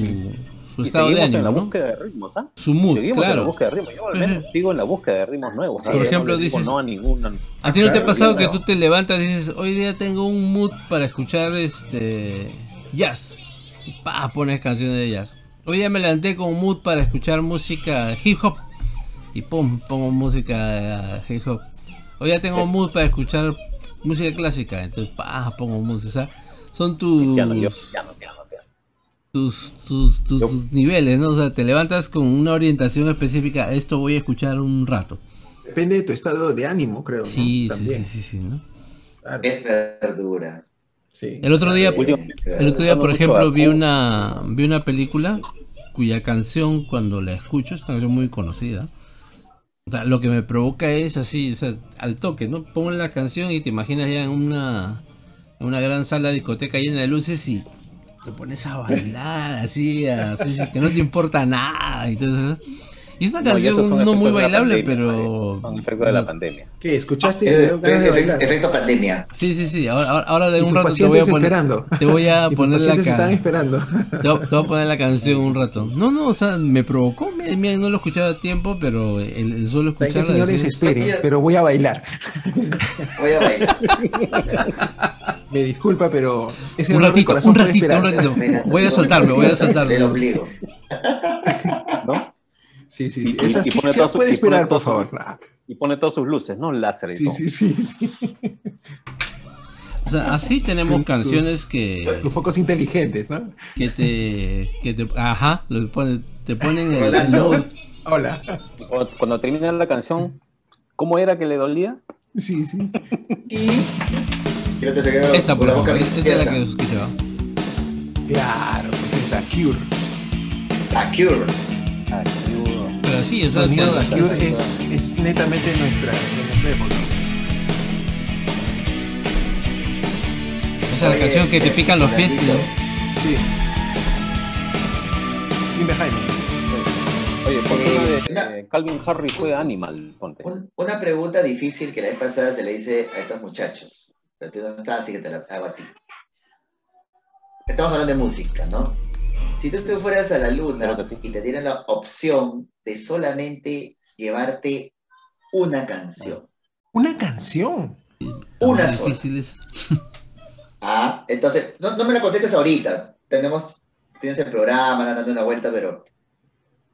su estado de seguimos en la ánimo, ¿no? búsqueda de ritmos, ¿ah? Su mood, Seguimos en la claro. búsqueda de ritmos. Yo al menos sigo en la búsqueda de ritmos nuevos. Sí, ¿ah? por no ejemplo, digo dices- no a. ¿A ti no te ha Claro, pasado que claro. tú te levantas y dices, hoy día tengo un mood para escuchar este jazz? Y pa, pones canciones de jazz. Hoy día me levanté con mood para escuchar música hip hop. Y pum, pongo música hip hop. Hoy día tengo mood para escuchar música clásica. Entonces, pa, pongo música. O sea, son tus, Piano, yo, piano, piano, piano. tus, tus, tus- niveles, ¿no? O sea, te levantas con una orientación específica. Esto voy a escuchar un rato. Depende de tu estado de ánimo, creo. ¿no? Sí, sí, sí, sí, sí, ¿no? Claro, Es verdura. Sí. El otro día. El otro día, por ejemplo, vi una, vi una película cuya canción, cuando la escucho, es una canción muy conocida. O sea, lo que me provoca es así, o sea, al toque, ¿no? Pongo la canción y te imaginas ya en una, en una gran sala de discoteca llena de luces y te pones a bailar así, así, que no te importa nada y todo eso. Y es una canción no muy bailable, pandemia, pero... Son efectos de la pandemia. ¿Qué? ¿Escuchaste y te ganas de es- bailar? Efecto pandemia. Sí, sí, sí. Ahora, ahora, ahora de un rato te voy a poner... esperando. Te voy a poner la pacientes están canción. esperando. Te voy, te voy a poner la canción un rato. No, no, o sea, me provocó. me- no lo escuchaba a tiempo, pero el, el solo ¿Saben qué, escucharla. señores? decir- Esperen, pero voy a bailar. Voy a bailar. Me disculpa, pero ese un ratito, un ratito, un ratito. Mira, Voy a soltarme, voy a soltarme. ombligo. ¿no? Sí, sí, Y- sí. y- Esa y pone puede esperar, por favor. Y pone todas sus luces, ¿no? Láser y Sí, todo. sí, sí, sí. O sea, así tenemos canciones que, Sus focos inteligentes, ¿no? que te. que te. Ajá, lo que pone- te ponen el. Hola. Cuando, cuando termina la canción, ¿cómo era que le dolía? Sí, sí. Y. Esta, por boca esta es la que escuchaba. Claro, pues es la Cure. La Cure sí, el sonido de es, es netamente nuestra, época. Esa es la canción que te eh, pican los pies. ¿no? Sí. Dime Jaime. Oye, una, Calvin Harris fue Animal, ponte. Una pregunta difícil que la vez pasada se le hice a estos muchachos. Pero tú no estás, así que te la hago a ti. Estamos hablando de música, ¿no? Si tú te fueras a la luna y te dieran la opción de solamente llevarte una canción, Una canción. una sola. difícil es- Ah, entonces, no, no me la contestes ahorita. Tenemos, tienes el programa, dando una vuelta, pero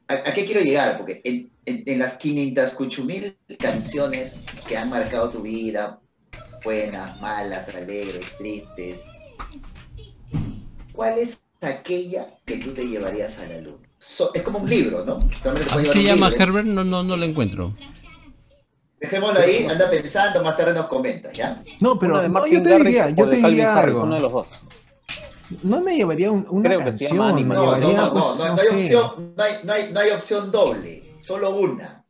¿a, a qué quiero llegar? Porque en, en- en las 500 cuchumil canciones que han marcado tu vida, buenas, malas, alegres, tristes, ¿cuál es aquella que tú te llevarías a la luna? So- es como un libro, ¿no? Así se llama libro. Herbert, no, no, no lo encuentro. Dejémoslo ahí, anda pensando, más tarde nos comenta, ¿ya? No, pero no, yo te diría, yo te diría Harris, algo. Uno de los dos. No me llevaría un- una Creo que se canción, llama me. No, no, llevaría, no, no, pues, no, no no hay sé. opción, no hay, no hay- no hay opción doble, solo una.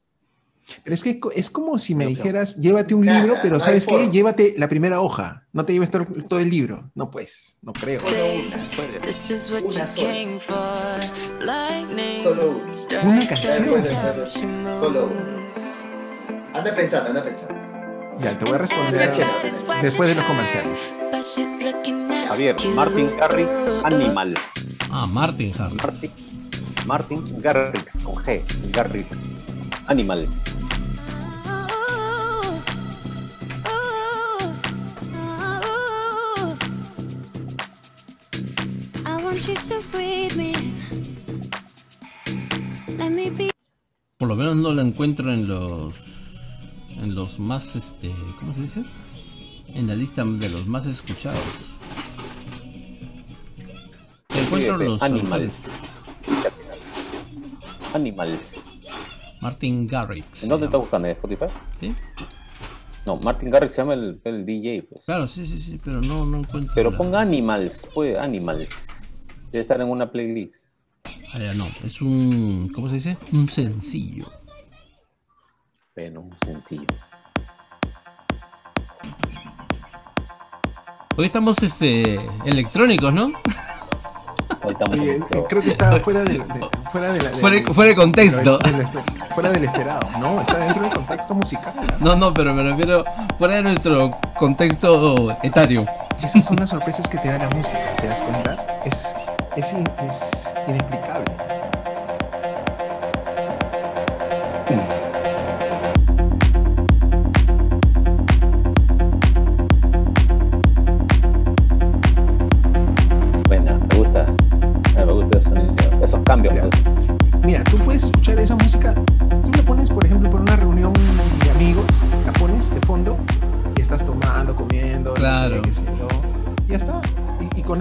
Pero es que es como si me dijeras, llévate un libro, pero ¿sabes qué? Llévate la primera hoja. No te lleves todo, todo el libro. No, pues, no creo. Solo una. This is what Una you sola. came for. Lightning Solo una. canción. Solo una. Anda pensando, anda pensando. Ya, te voy a responder después de los comerciales. Javier. Martin Garrix, Animals. Ah, Martin Harris. Martin, Martin Garrix, con G, Garrix, Be Por lo menos no lo encuentro en los en los más este, ¿cómo se dice? En la lista de los más escuchados. Encuentro los Animals. Animals. Martin Garrix. ¿En dónde está buscando? ¿En Spotify? ¿Sí? No, Martin Garrix se llama el, el DJ, pues. Claro, sí, sí, sí, pero no, no encuentro. Pero la- ponga Animals, pues, Animals. Debe estar en una playlist. Ah, ya, no, es un, ¿cómo se dice? Un sencillo. Bueno, un sencillo. Hoy estamos este electrónicos, ¿no? Oye, eh, creo que está fuera de, de- fuera de la. de- Fuera, de- fuera de contexto. fuera del esperado. No, está dentro del contexto musical. No, no, pero me refiero fuera de nuestro contexto etario. Esas son las sorpresas que te da la música, ¿te das cuenta? Es, es, es inexplicable.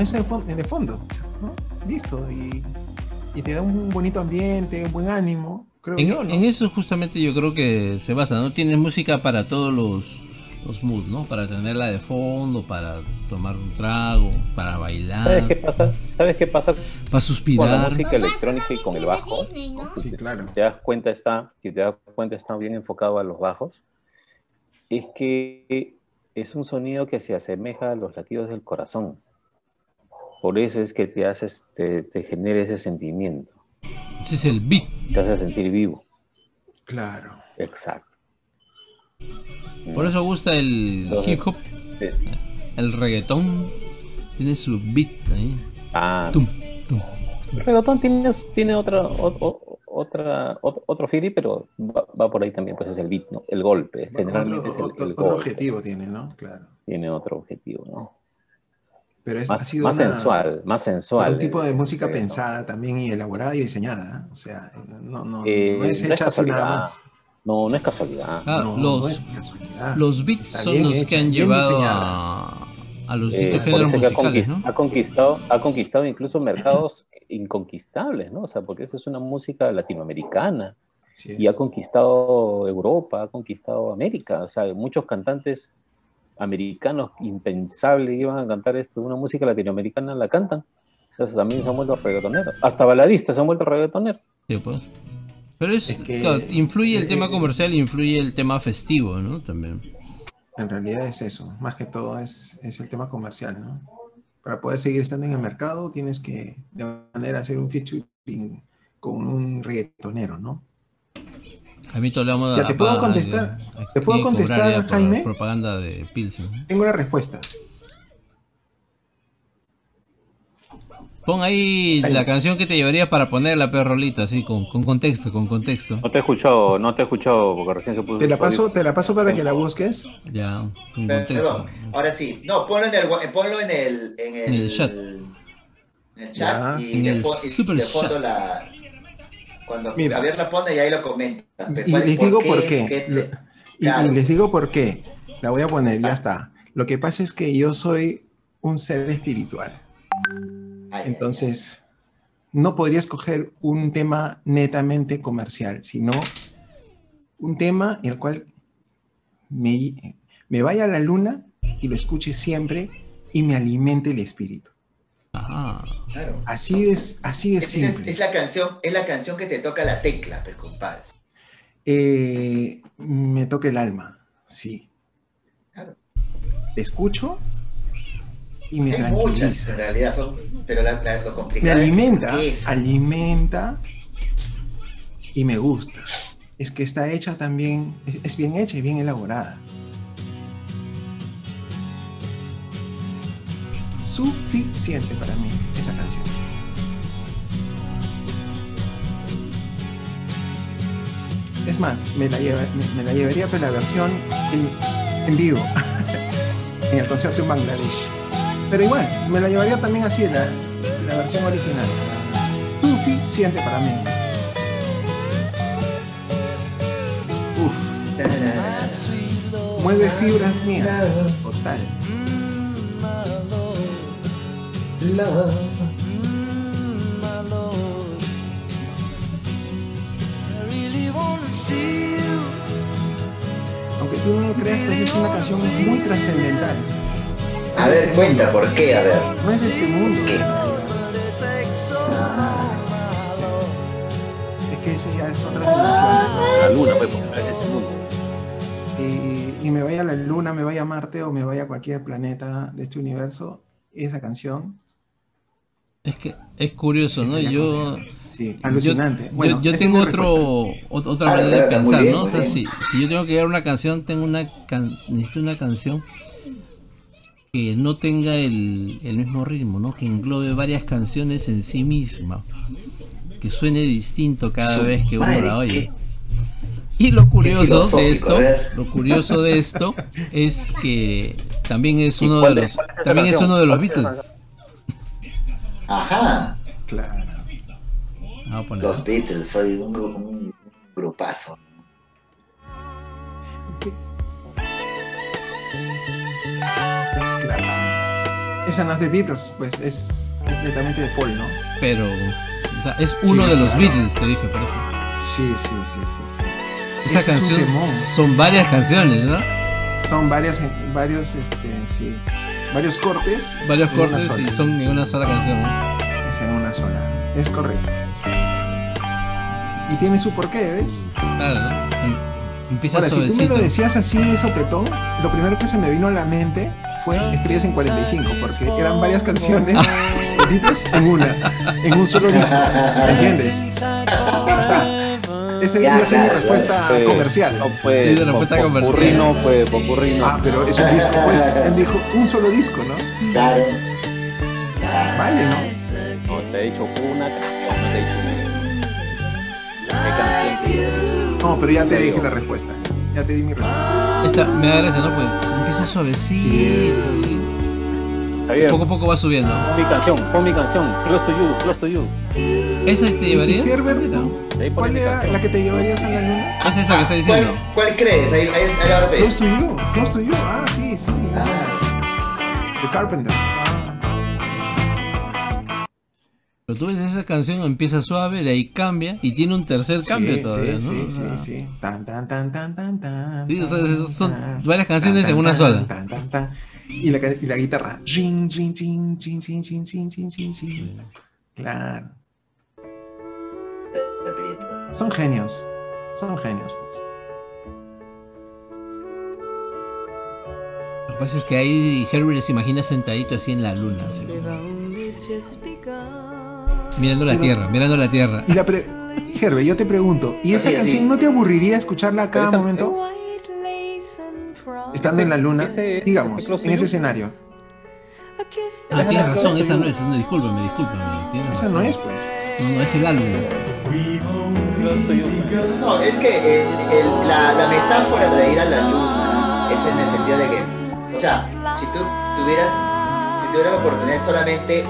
Ese de, de fondo, ¿no? listo. Y, y te da un bonito ambiente, un buen ánimo, creo En, yo, ¿no? en eso justamente yo creo que se basa, ¿no? Tienes música para todos los, los moods, ¿no? Para tenerla de fondo, para tomar un trago, para bailar, ¿Sabes qué pasa? ¿Sabes qué pasa para con la suspirar. música electrónica y con el bajo? Sí, claro. te das cuenta está, si te das cuenta está bien enfocado a los bajos, es que es un sonido que se asemeja a los latidos del corazón. Por eso es que te haces, te, te genera ese sentimiento, Ese es el beat. te hace sentir vivo. Claro. Exacto. Por eso gusta el Entonces, hip hop, sí. el reggaetón. Tiene su beat ahí. Ah, Tum, tum. el reggaetón tiene, tiene otra, o- o- otra, otro, otro feeling, pero va, va por ahí también, pues es el beat, ¿no? El golpe. Otro, Generalmente es el, otro- el otro golpe. objetivo tiene, ¿no? Claro. Tiene otro objetivo, ¿no? Pero es, ha Más, sido más una- sensual, más sensual. un tipo de música pensada también y elaborada y diseñada. ¿eh? O sea, no, no, Eh, no es no es hecha así nada casualidad. más. No, no es casualidad. Ah, no, los, no es casualidad. los beats Está son los hecha, que han llevado a, a los Eh, géneros ha, musicales, conquist- ¿no? ha conquistado, ha conquistado incluso mercados inconquistables, ¿no? O sea, porque esa es una música latinoamericana Así y ha conquistado Europa, ha conquistado América. O sea, muchos cantantes americanos impensables que iban a cantar esto, una música latinoamericana la cantan. Entonces también se han vuelto reggaetoneros. Hasta baladistas se han vuelto reggaetoneros. Sí, pues. Pero es, Es que- claro, influye el eh, tema comercial, influye el tema festivo, ¿no? También. En realidad es eso. Más que todo es, es el tema comercial, ¿no? Para poder seguir estando en el mercado, tienes que de alguna manera hacer un featuring con un reggaetonero, ¿no? A mí todo le vamos Ya, a te puedo contestar, te puedo contestar, por Jaime. Propaganda de Pilsen. Tengo la respuesta. Pon ahí la canción que te llevaría para ponerla, perrolito, así, con, con contexto, con contexto. No te he escuchado, no te he escuchado porque recién se puso. Te la paso, te la paso para que la busques. Ya, con contexto. Perdón, ahora sí. No, ponlo en el, ponlo en el, en el, En el chat. en el chat Ya, y, en de, el fo- y super de fondo chat. la. Cuando Mira. Javier la pone y ahí lo comenta. Y les digo por qué. qué Lo- te- Y, Claro. y les digo por qué. La voy a poner, ya está. Lo que pasa es que yo soy un ser espiritual. Entonces, no podría escoger un tema netamente comercial, sino un tema en el cual me, me vaya a la luna y lo escuche siempre y me alimente el espíritu. Ajá. claro. Así de, así de Es, es- simple. es la canción, es la canción que te toca la tecla, pues, compadre. Eh, me toca el alma, sí. Claro. Te escucho y me Hay muchas en realidad, son, pero la, la- lo Me complicado es alimenta, es- alimenta y me gusta. Es que está hecha también, es, es bien hecha y bien elaborada. Suficiente para mí esa canción. Es más, me la, lleva- me, me la llevaría por la versión en, en vivo, en el concierto en Bangladesh. Pero igual, me la llevaría también así, la, la versión original. Suficiente para mí. Uf, mueve fibras mías. Total. Aunque tú no lo creas, pues es una canción muy trascendental. A ver, cuenta por qué, a ver. No es de este mundo. ¿Qué? Es que ese ya es otra dimensión. La luna, pues, este mundo. Y, y me vaya a la luna, me vaya a Marte o me vaya a cualquier planeta de este universo, esa canción, Es que es curioso, ¿no? Yo, sí, alucinante. Yo, bueno, yo es tengo otro, otra Ah, manera de pensar, bien, ¿no? O sea, si, si yo tengo que llevar una canción, tengo una can necesito una canción que no tenga el, el mismo ritmo, ¿no? Que englobe varias canciones en sí misma. Que suene distinto cada Su vez que uno la oye. qué- Y lo curioso de esto, lo curioso de esto es que también es ¿Y uno de los, es- también es uno de los ¿Cuál es esa Beatles. Ajá, Claro. Vamos a poner. los Beatles, soy un, gru- un grupazo. Claro. Esa no es de Beatles, pues es, es netamente de Paul, ¿no? Pero o sea, es uno Sí, de los claro. Beatles, te dije, por eso. Sí, sí, sí, sí, sí. Esa es canción son varias canciones, ¿no? Son varias, varios, este, sí, varios cortes. Varios cortes y son en una sola canción. Es en una sola. Es correcto. Y tiene su porqué, ¿ves? Claro, ¿no? Em- Empieza Ahora, si tú me lo decías así de sopetón, lo primero que se me vino a la mente fue Estrellas en 45, porque eran varias canciones en una, en un solo disco. ¿Me entiendes? Ya está. Esa Ya, iba a ser mi respuesta Pues, comercial. No, pues, Sí, de respuesta pop- comercial. popurrí no, pues, popurrí no. Ah, pero es un disco, pues. Él dijo un solo disco, ¿no? Claro. Vale, ¿no? No, te he dicho una canción, no te he dicho una. No, pero ya te dije la respuesta. Ya te di mi respuesta. Esta me da gracia, ¿no? Pues empieza suavecito. Sí. así. Javier, Poco a poco va subiendo. pon mi canción, pon mi canción. Close to you, close to you. ¿Esa te llevaría? ¿Y Herbert? ¿Cuál era la que te llevarías a la luna? Es esa que está ¿Cuál, diciendo. cuál crees? Ahí, ahí, ahí Close to You, Close to You. Ah, sí, sí. Ah. The Carpenters. Pero tú ves esa canción, empieza suave, de ahí cambia y tiene un tercer cambio sí, todavía, sí, ¿no? sí, O sea, sí, sí. Tan, tan, tan, tan, tan, tan. Sí, o sea, son tan, varias canciones tan, en una tan, sola. tan, tan, tan. Y la, y la guitarra. Ring, ring, ring, ring, ring, ring, ring, ring, ring, ring. Claro. Son genios. Son genios, pues. Lo que pasa es que ahí Herbert se imagina sentadito así en la luna, así, mirando la Pero- tierra, mirando la tierra. Y la pre- Herbe, yo te pregunto, ¿y esa canción no te aburriría escucharla a cada esa- momento? Estando en la luna, Ese- digamos, ese en ese escenario. Ah, tienes razón, esa no es, no, discúlpame, discúlpame. Esa razón. no es, pues. No, no, es el álbum. No, es que eh, el- la, la metáfora de ir a la luna es en el sentido de que, o sea, si tú tuvieras, si tuvieras la oportunidad solamente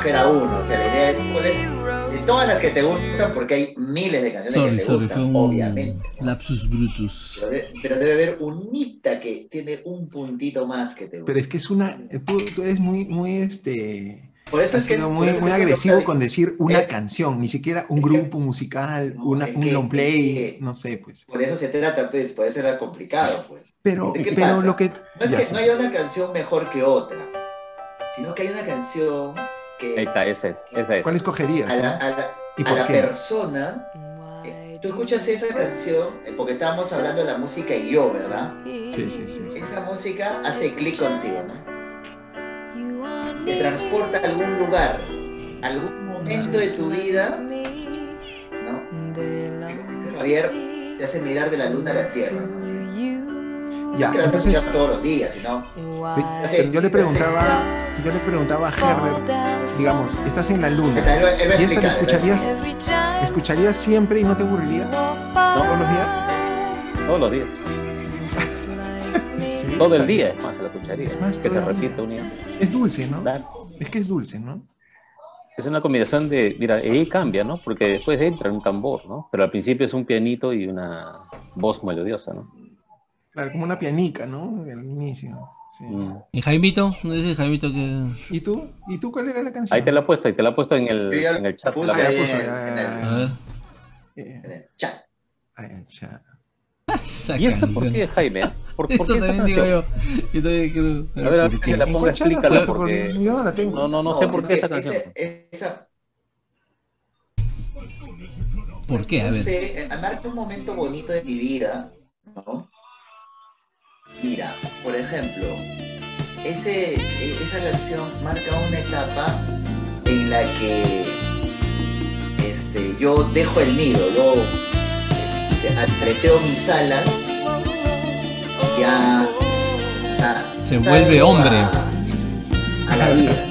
escoger a uno, o sea, la idea es cuál es de todas las que te gustan, porque hay miles de canciones Sorry, que te sorry, gustan, fue un obviamente. lapsus brutus. Pero, de- pero debe haber unita que tiene un puntito más que te gusta. Pero es que es una. Tú, tú eres muy, muy, este. por eso es que es muy, muy es que agresivo es- con decir una Eh, canción, ni siquiera un que- grupo musical, No, una, un que- long play, que- no sé, pues. Por eso se trata, pues, por eso era complicado, pues. Pero, ¿De qué pero pasa? lo que. No es ya, que no haya una canción mejor que otra, sino que hay una canción Ahí que está, esa es. Esa es. ¿Cuál escogerías? a la, no? a la- ¿Y a por la qué? persona, eh, tú escuchas esa canción, eh, porque estábamos hablando de la música y yo, ¿verdad? Sí, sí, sí. sí. Esa música hace clic contigo, ¿no? Te transporta a algún lugar, a algún momento de tu vida, ¿no? Javier te hace mirar de la luna a la tierra, ¿no? Ya, No es que la entonces, escuchas todos los días, sino pero yo le preguntaba, yo le preguntaba a Herbert, digamos, estás en la luna, ¿y esta la escucharías, la escucharías siempre y no te aburriría? ¿Todos los días? Todos los días. Sí, Todo el día, es más, se la escucharía. Es más, que se repite un día. Es dulce, ¿no? Claro. Es que es dulce, ¿no? Es una combinación de, mira, ahí cambia, ¿no? Porque después entra un tambor, ¿no? Pero al principio es un pianito y una voz melodiosa, ¿no? Claro, como una pianica, ¿no? Al inicio. sí. Mm. ¿Y Jaimito? ¿No dice Jaimito que.? ¿Y tú? ¿Y tú cuál era la canción? Ahí te la he puesto, ahí te la he puesto en el, ya en el la chat. puse La- puso, en- ya, en el-. Eh, en el chat. Esa ¿Y esta por qué, Jaime? ¿Por, por Eso qué también digo yo. Yo también quiero saber A ver, a ver, que la ¿En ponga, chat explícala, porque- Yo no la tengo. No, no, no sé por qué esa canción. ese- esa, ¿Por qué? A no ver. sé, eh, marca un momento bonito de mi vida, ¿no? Mira, por ejemplo, ese, e- esa canción marca una etapa en la que este, yo dejo el nido, yo este, aleteo mis alas, ya o sea, Se vuelve hombre. A, a la vida.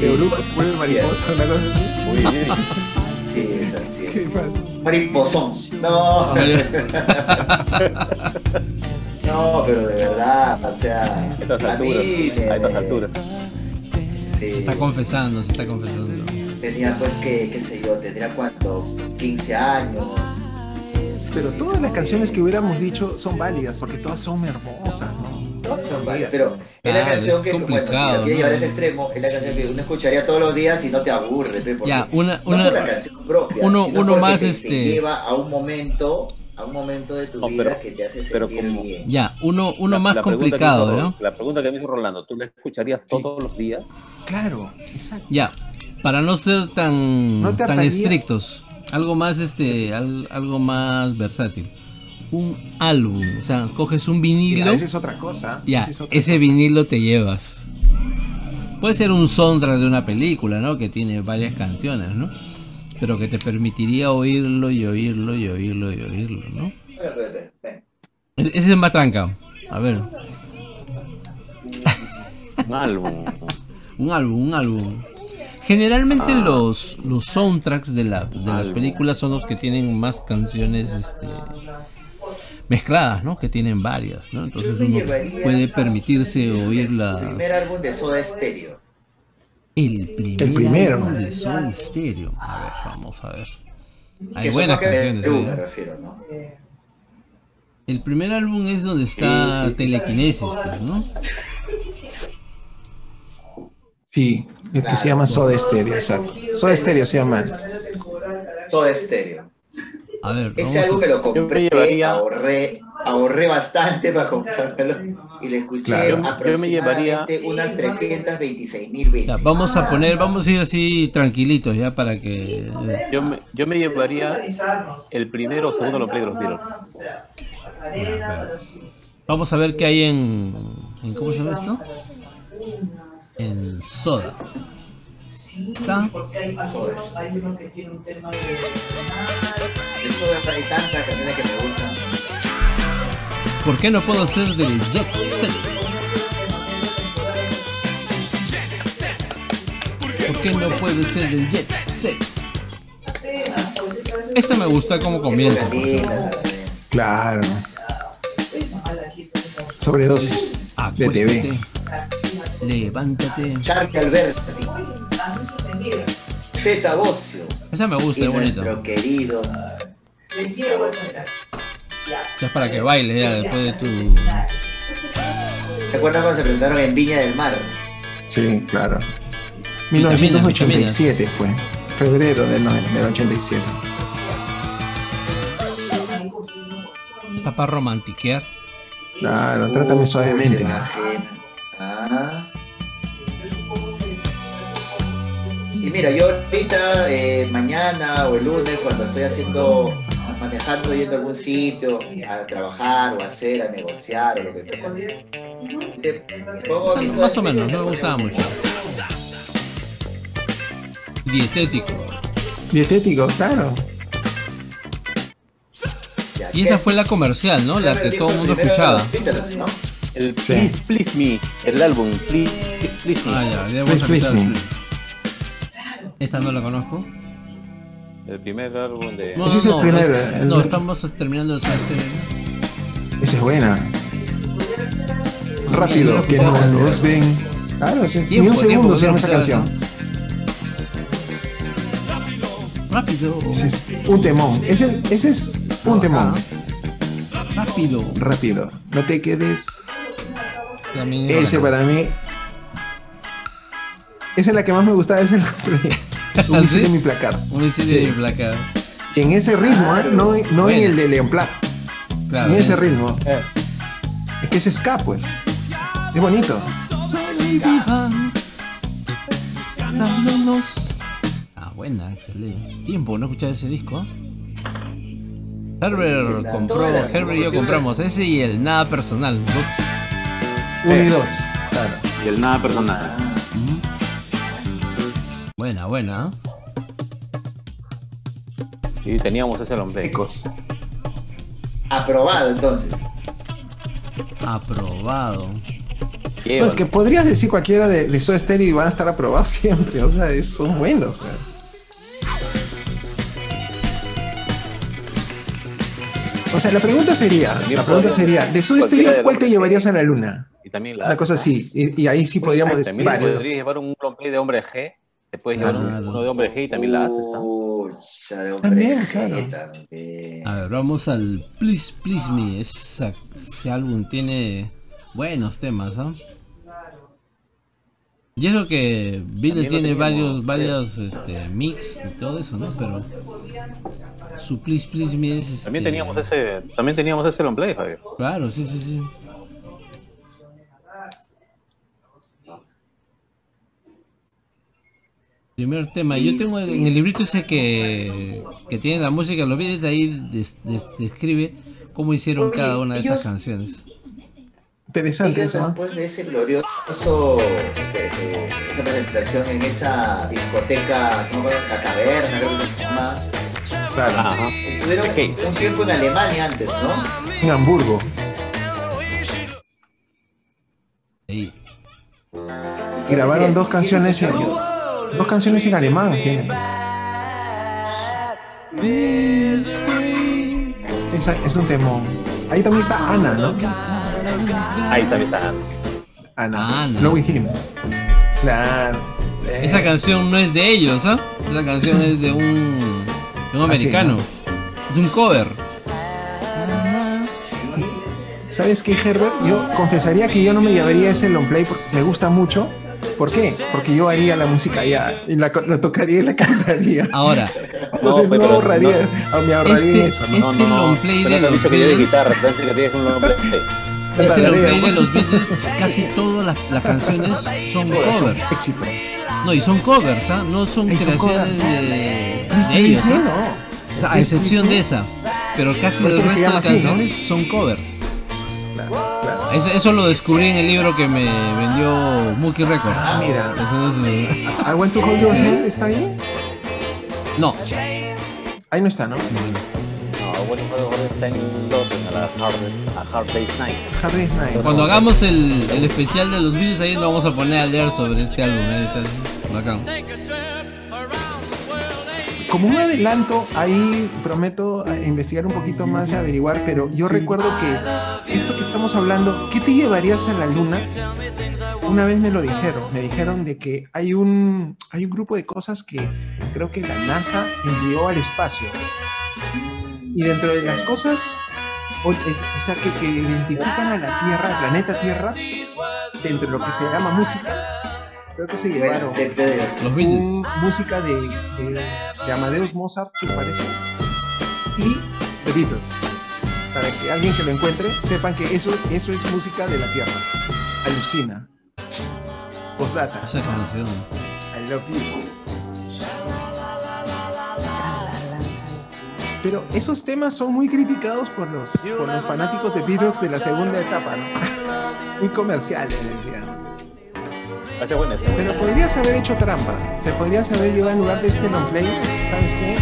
De Uruguay vuelve mariposa, una cosa así. Muy bien. Sí, es así. Sí, pasa. Mariposón. No. No, pero de verdad, o sea, A estas a alturas. mí me- A estas alturas. Se está confesando, se está confesando. tenía pues que, qué sé yo, tendría cuánto, 15 años. Pero todas las canciones que hubiéramos dicho son válidas porque todas son hermosas, ¿no? Son válidas, pero es la Claro, canción que, bueno, si la quieres llevar a ese extremo, es la canción que uno escucharía todos los días y no te aburre, pe, porque Ya, una, no por la una, canción propia, uno- sino uno más, te, te este- lleva a un momento, a un momento de tu No, vida pero- que te hace pero sentir como- bien. ya, uno, uno La- más la complicado, hizo- ¿no? La pregunta que me hizo Rolando, ¿tú la escucharías Sí. todos los días? Claro, exacto. Ya, para no ser tan, ¿No te tan estrictos, algo más este, al- algo más versátil. Un álbum, o sea, coges un vinilo, Ya, esa es otra cosa. ya, esa es otra ese cosa. vinilo te llevas. Puede ser un soundtrack de una película, ¿no? Que tiene varias canciones, ¿no? Pero que te permitiría oírlo y oírlo y oírlo y oírlo, ¿no? Ese es más tranca. A ver, Un álbum. un álbum, un álbum. Generalmente Ah. los, los soundtracks de, la, de las películas son los que tienen más canciones este, mezcladas, ¿no? Que tienen varias, ¿no? Entonces uno puede permitirse oír El la, primer álbum de Soda Stereo. el primer El primero. álbum de Soda Stereo. A ver, vamos a ver. Hay que buenas canciones. Perú, ¿eh? me refiero, ¿no? El primer álbum es donde está Telequinesis, pues, ¿no? Sí, el que Claro. se llama Soda Stereo, exacto. Soda Stereo se llama. Soda Stereo. A ver, Ese álbum me lo compré, llevaría- ahorré, ahorré bastante para comprármelo y lo escuché Claro. Yo- yo me llevaría- aproximadamente unas 326 mil veces. ya, vamos a poner, vamos a ir así tranquilitos ya para que... Yo me, yo me llevaría el primero o segundo lo play de los Beatles. Vamos a ver qué hay en, en ¿cómo se llama esto? En Soda. ¿Está? Eso es. Eso hay tantas canciones que me gustan. ¿Por qué no puedo ser del Jet Set? ¿Por qué no puede ser del Jet Set? Esta me gusta como comienza. Claro. Sobredosis de TV. Levántate. Charlie Alberti. Zeta Bocio. Esa me gusta, Y es bonita. nuestro querido. Es para que baile ya después de tu. ¿Se acuerdan cuando se presentaron en Viña del Mar? Sí, claro. Vitaminas, 1987 fue. Febrero del, noven- del 87. Está para romantiquear. Claro, trátame suavemente. Ah. Mira, yo ahorita, eh, mañana o el lunes, cuando estoy haciendo, manejando, yendo a algún sitio, a trabajar o a hacer, a negociar o lo que sea, te pongo mis Más o menos, no me gustaba mucho. Dietético. Dietético, claro. Ya, Y ¿qué esa es? fue la comercial, ¿no? La que todo el mundo escuchaba. los Beatles, ¿no? El Sí. Please Please Me, el álbum Please Please Me. Ah, ya, ya vamos Please, a please me. Esta no la conozco. El primer álbum de. No, Ese no, es el no, el- no, estamos terminando este. Esa es buena. Rápido, que no nos ven. Claro, sí, ni un segundo tiempo, se llama esa canción. Rápido. Ese es un temón. Ese, ese es un temón. Rápido. Rápido. No te quedes. Ese para mí. Esa es la que más me gustaba. Esa es la de un ¿Sí? mi placar. Un CD Sí. de placa. Y en ese ritmo, ¿eh? no, no en el de Leon Platt. Claro. en ese ritmo. Eh, Es que es ska, pues. Es bonito. Ah, buena, excelente. Tiempo, no escuchaba ese disco. Herbert compró, Herbert y yo compramos ese y el nada personal. Dos. Uno y dos. Claro. y el nada personal. Buena, buena. ¿eh? Y teníamos ese hombre. Ecos. aprobado entonces. Aprobado. No, es que podrías decir cualquiera de, de Soda Stereo y van a estar aprobados siempre. O sea, es- son buenos. pues. O sea, la pregunta sería, la pregunta sería, de Soda Stereo, ¿cuál te llevarías a la luna? Y también la. Una cosa así. Y, y ahí sí podríamos decir varios. podrías llevar un roleplay de hombre G. Te puedes llevar uno de hombre G y también la haces. ¿ah? Ucha, de hombre También, G, claro. también. A ver, vamos al Please Please Me. Esa- ese álbum tiene buenos temas, ¿ah? Y eso que Beatles tiene varios, varios este, mix y todo eso, ¿no? Pero su Please Please Me es. Este, También teníamos ese, también teníamos ese long play, Javier. Claro, sí, sí, sí. Primer tema. Yo tengo en el librito ese que, que tiene la música, los Beatles ahí des- des- describe cómo hicieron Oye, cada una de estas ellos- canciones. Interesante Ellos eso. después de ese glorioso eh, eh, esa presentación en esa discoteca, no la caverna, creo que se llama, Claro. Ajá. estuvieron Ok. un tiempo en Alemania antes, ¿no? En Hamburgo. Ahí. Y grabaron dos canciones en, dos canciones en alemán. que- Esa es un temón. Ahí también está Ana, ¿no? Ahí también está. Ana. Ana. No with him. Claro. Eh, Esa canción no es de ellos, ¿ah? Esa canción es de un, de un americano. Es un cover. ¿Sabes qué, Herbert? Yo confesaría que yo no me llevaría ese long play porque me gusta mucho. ¿Por qué? Porque yo haría la música ya, y la, la tocaría y la cantaría. Ahora, Entonces no, pero ahorraría, ah, me ahorraría Este- en eso, ¿no? este long play pero de los que yo de Beatles- guitarra, que un long play. este long play de los Beatles, casi todas las, las canciones son covers. éxito. No, y son covers, ¿ah? No son Y son creaciones de, de ellos, ¿ah? no. O sea, a excepción de esa. Pero casi ¿no? canciones son covers. Eso, eso lo descubrí en el libro que me vendió Mookie Records. Ah, mira. Entonces, I Want to Hold Your Hand está ahí. no. Ahí no está, ¿no? Cuando hagamos el, el especial de los Beatles, ahí nos vamos a poner a leer sobre este álbum. ¿eh? Está bacán. Como un adelanto, ahí prometo eh, investigar un poquito más, averiguar, pero yo recuerdo que esto que estamos hablando, ¿qué te llevarías a la luna? Una vez me lo dijeron, me dijeron de que hay un, hay un grupo de cosas que creo que la NASA envió al espacio. Y dentro de las cosas, o, es- o sea, que, que identifican a la Tierra, al planeta Tierra, dentro de lo que se llama música, creo que se llevaron Los Beatles. un- música de, de, de Amadeus Mozart, me parece, y The Beatles. Para que alguien que lo encuentre sepan que eso, eso es música de la Tierra. Alucina. Postdata. Esa canción. I love you. Pero esos temas son muy criticados por los, por los fanáticos de Beatles de la segunda etapa, ¿no? Muy comerciales, decían. Ese bueno, ese bueno. Pero podrías haber hecho trampa. Te podrías haber llevado en lugar de este long play, ¿sabes qué?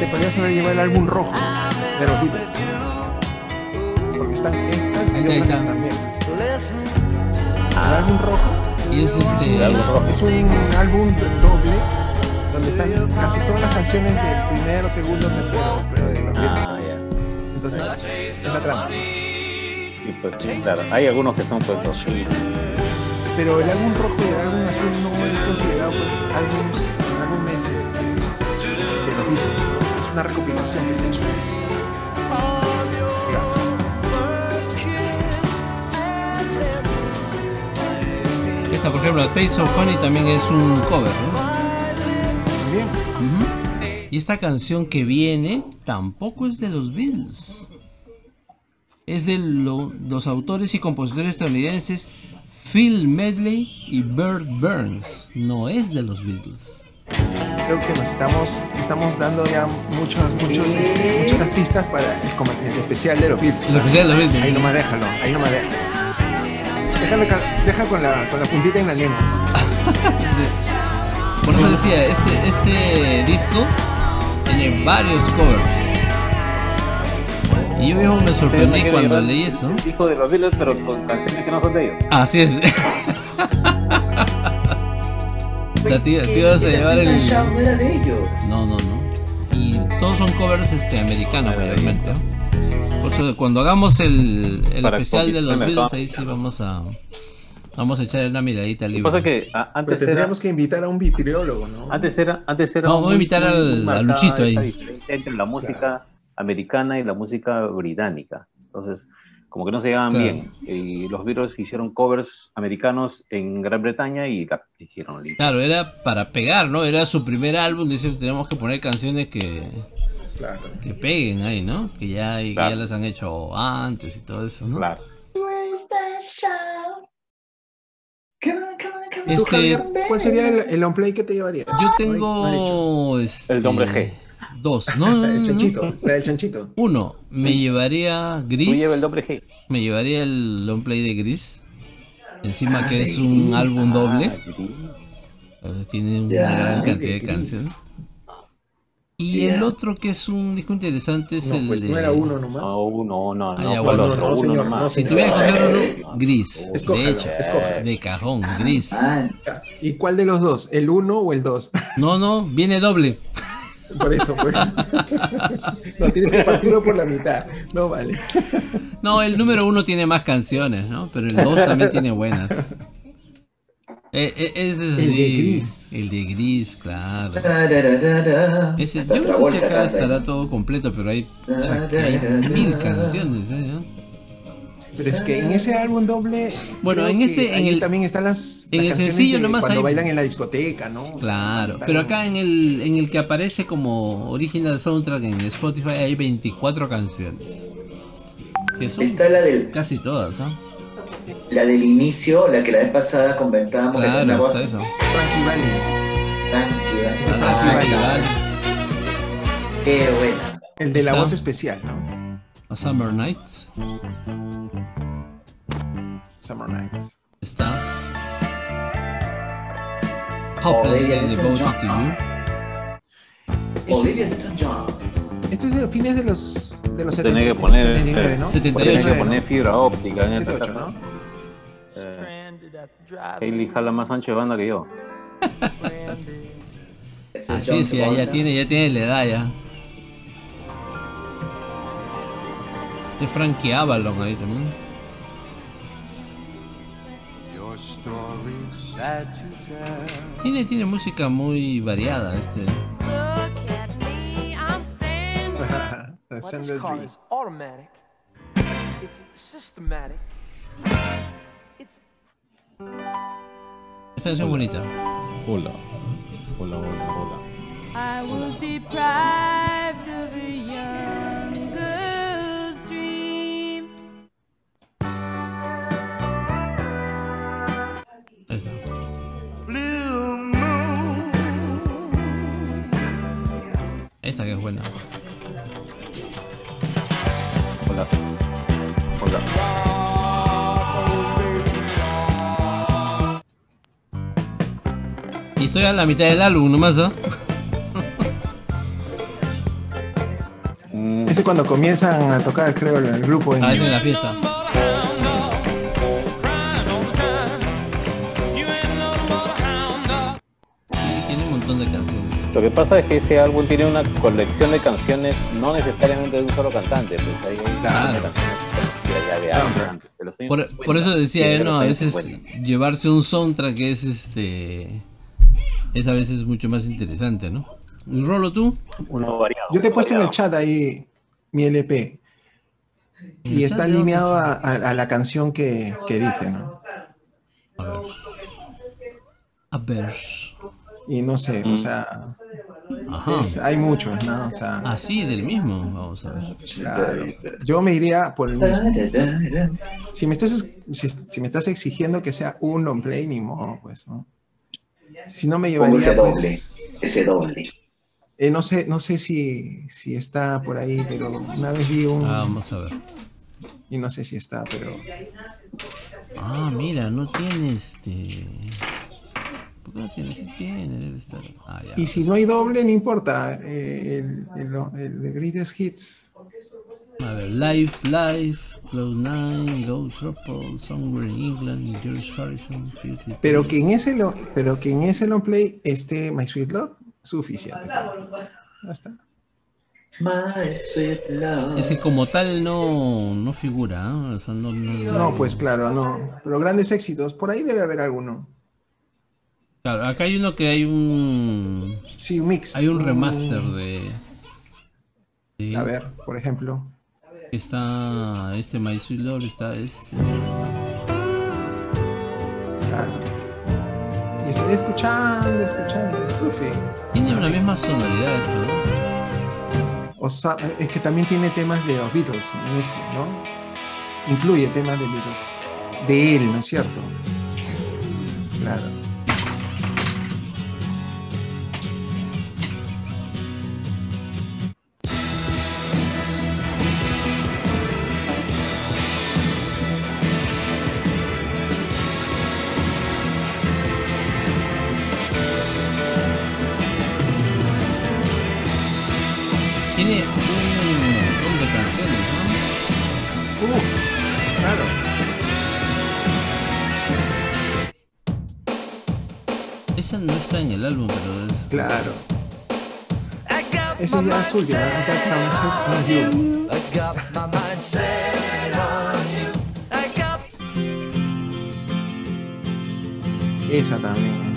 Te podrías haber llevado el álbum rojo de los Beatles. Porque están estas y otras está. también. El álbum rojo Y es este. El álbum rojo. es un álbum doble donde están casi todas las canciones del primero, segundo, tercero creo, de los Ah, Beatles. ya. Entonces, es la trampa. Y pues, claro, hay algunos que son pues los. Pero el álbum rojo y el álbum azul no es considerado pues álbumes, álbumes este, de los Beatles, ¿no? Es una recopilación que se ha hecho. Digamos. Esta, por ejemplo, Taste of Honey también es un cover, ¿no? También. Ujú. Y esta canción que viene tampoco es de los Beatles. Es de lo- los autores y compositores estadounidenses Phil Medley y Bert Burns. No es de los Beatles. Creo que nos estamos, estamos dando ya muchos, muchos, este, muchas pistas para el, especial de los Beatles. El especial de los Beatles. Ahí nomás déjalo, ahí nomás déjalo. Déjalo, deja con la, con la puntita en la lengua. Por eso decía, este, este disco tiene varios covers. Y yo mismo me sorprendí Sí, cuando leí eso. Hijo de los Beatles, pero con canciones que no son de ellos. Así es. La tía, te ibas a llevar el. Era de ellos. No, no, no. Y todos son covers este, americanos mayormente. ¿no? Por eso cuando hagamos el, el especial de los Beatles, ahí sí vamos a vamos a echar una miradita al libro. pasa que a- Pero antes era, tendríamos que invitar a un vitriólogo, ¿no? antes era, antes era No, voy a invitar al- a Luchito ahí. entre la música americana y la música británica. Entonces, como que no se llevaban Claro. bien. Y los Beatles hicieron covers americanos en Gran Bretaña y la hicieron libre. Claro, era para pegar, ¿no? Era su primer álbum, dice, tenemos que poner canciones que, Claro. que peguen ahí, ¿no? Que ya, que ya las han hecho antes y todo eso, ¿no? Claro. Este- cuál sería el, el on play que te llevarías? Yo tengo... este, El hombre G. Dos, ¿no? no, no, El no. chanchito, la del chanchito. Uno, me llevaría Tú Gris. lleva el doble G. Me llevaría el long play de Gris. Encima que es un álbum doble. Ah, Gris. sea, tiene una Ya, gran cantidad de canciones. Y el otro que es un disco interesante es No, el pues de... no era uno nomás. No, no, no, Ah, no, no, Uno señor, no, Si tuviera que escoger Eh, uno, Gris. Escójalo, de hecho, de cajón, Gris. Ah, ¿Y cuál de los dos? ¿El uno o el dos? No, no, viene doble. Por eso, pues. no, tienes que partirlo por la mitad. No vale. No, el número uno tiene más canciones, ¿no? Pero el dos también tiene buenas. Eh, eh, ese es El de Gris. El de Gris, claro. tararara. Ese, Hasta yo no sé si acá estará todo completo, pero hay, hay mil canciones, ¿eh? Pero es que en ese álbum doble. Bueno, en que este- en ahí el- también están las. en las el sencillo de nomás Cuando hay- bailan en la discoteca, ¿no? O sea, Claro, pero acá en el, en el que aparece como original soundtrack en Spotify hay 24 canciones. Que son Está la del, casi todas, ¿ah? la del inicio, la que la vez pasada comentábamos que tiene una Claro, voz a Valli. la- Qué buena. El de la Está. voz especial, ¿no? A Summer Nights. Summer Nights. Está. Hopelessly Olivia devoted to you. Olivia Newton-John. Esto es de los fines de los, de los Tiene que 70, poner, 79, ¿no? 78. Tiene que 79, poner ¿no? fibra óptica en esta 78, etapa. ¿no? Eh, Hailey jala más ancho de banda que yo. Así es, ya, tiene, ya tiene la edad ya. Este Frankie Avalon ahí también. Tiene, tiene música muy variada este. Esta canción es bonita. Hola. Hola, hola, hola. I Esta que es buena. Hola. Hola. Y estoy a la mitad del álbum nomás, ¿ah? Mm, Ese es cuando comienzan a tocar, creo, el, el grupo. En, A veces en la fiesta. Sí, tiene un montón de canciones. Lo que pasa es que ese álbum tiene una colección de canciones, no necesariamente de un solo cantante, pues hay hay Claro. canciones ya de años, de los años Por, 50, por eso decía no, a veces 50. llevarse un soundtrack es este. Es a veces mucho más interesante, ¿no? ¿Un rolo tú? Uno variado. Yo te he puesto en el chat ahí mi LP. ¿En Y está alineado a, a- a la canción que, que dije, ¿no? A ver. A ver. Y no sé, Mm. o sea, Ajá. es- hay muchos, ¿no? O sea, Así, del mismo. Vamos a ver. claro. Yo me iría por el mismo. Si me estás, si, si me estás exigiendo que sea un long play, ni modo, pues, ¿no? Si no me Pongo ese llevaría, doble. pues, Ese doble. eh, no sé, no sé si, si está por ahí, pero una vez vi un, Ah, vamos a ver. y no sé si está, pero Ah, mira, no tiene este. ¿Por qué no tiene? Sí tiene, debe estar. Ah, ya. Y si no hay doble, no importa. eh, el, el, el de Greatest Hits. A ver, Live, Live, Cloud Nine, Go Trouble, Somewhere in England, George Harrison. Pero que en ese lo, pero que en ese long play esté My Sweet Lord, suficiente. Ya está. My sweet love. Es que como tal no, no figura, ¿ah? O sea, no, no- No, pues claro, no. Pero grandes éxitos, por ahí debe haber alguno. Claro, acá hay uno que hay un. Sí, un mix. Hay un remaster de. A ver, por ejemplo. Está este My Sweet Lord, está este. Claro. Y estaría escuchando, escuchando, Sufi. Tiene una misma sonoridad esto, ¿no? O sea, es que también tiene temas de los Beatles, ¿no? Incluye temas de Beatles. De él, ¿no es cierto? Claro. I got my mind set on you. I got Esa también.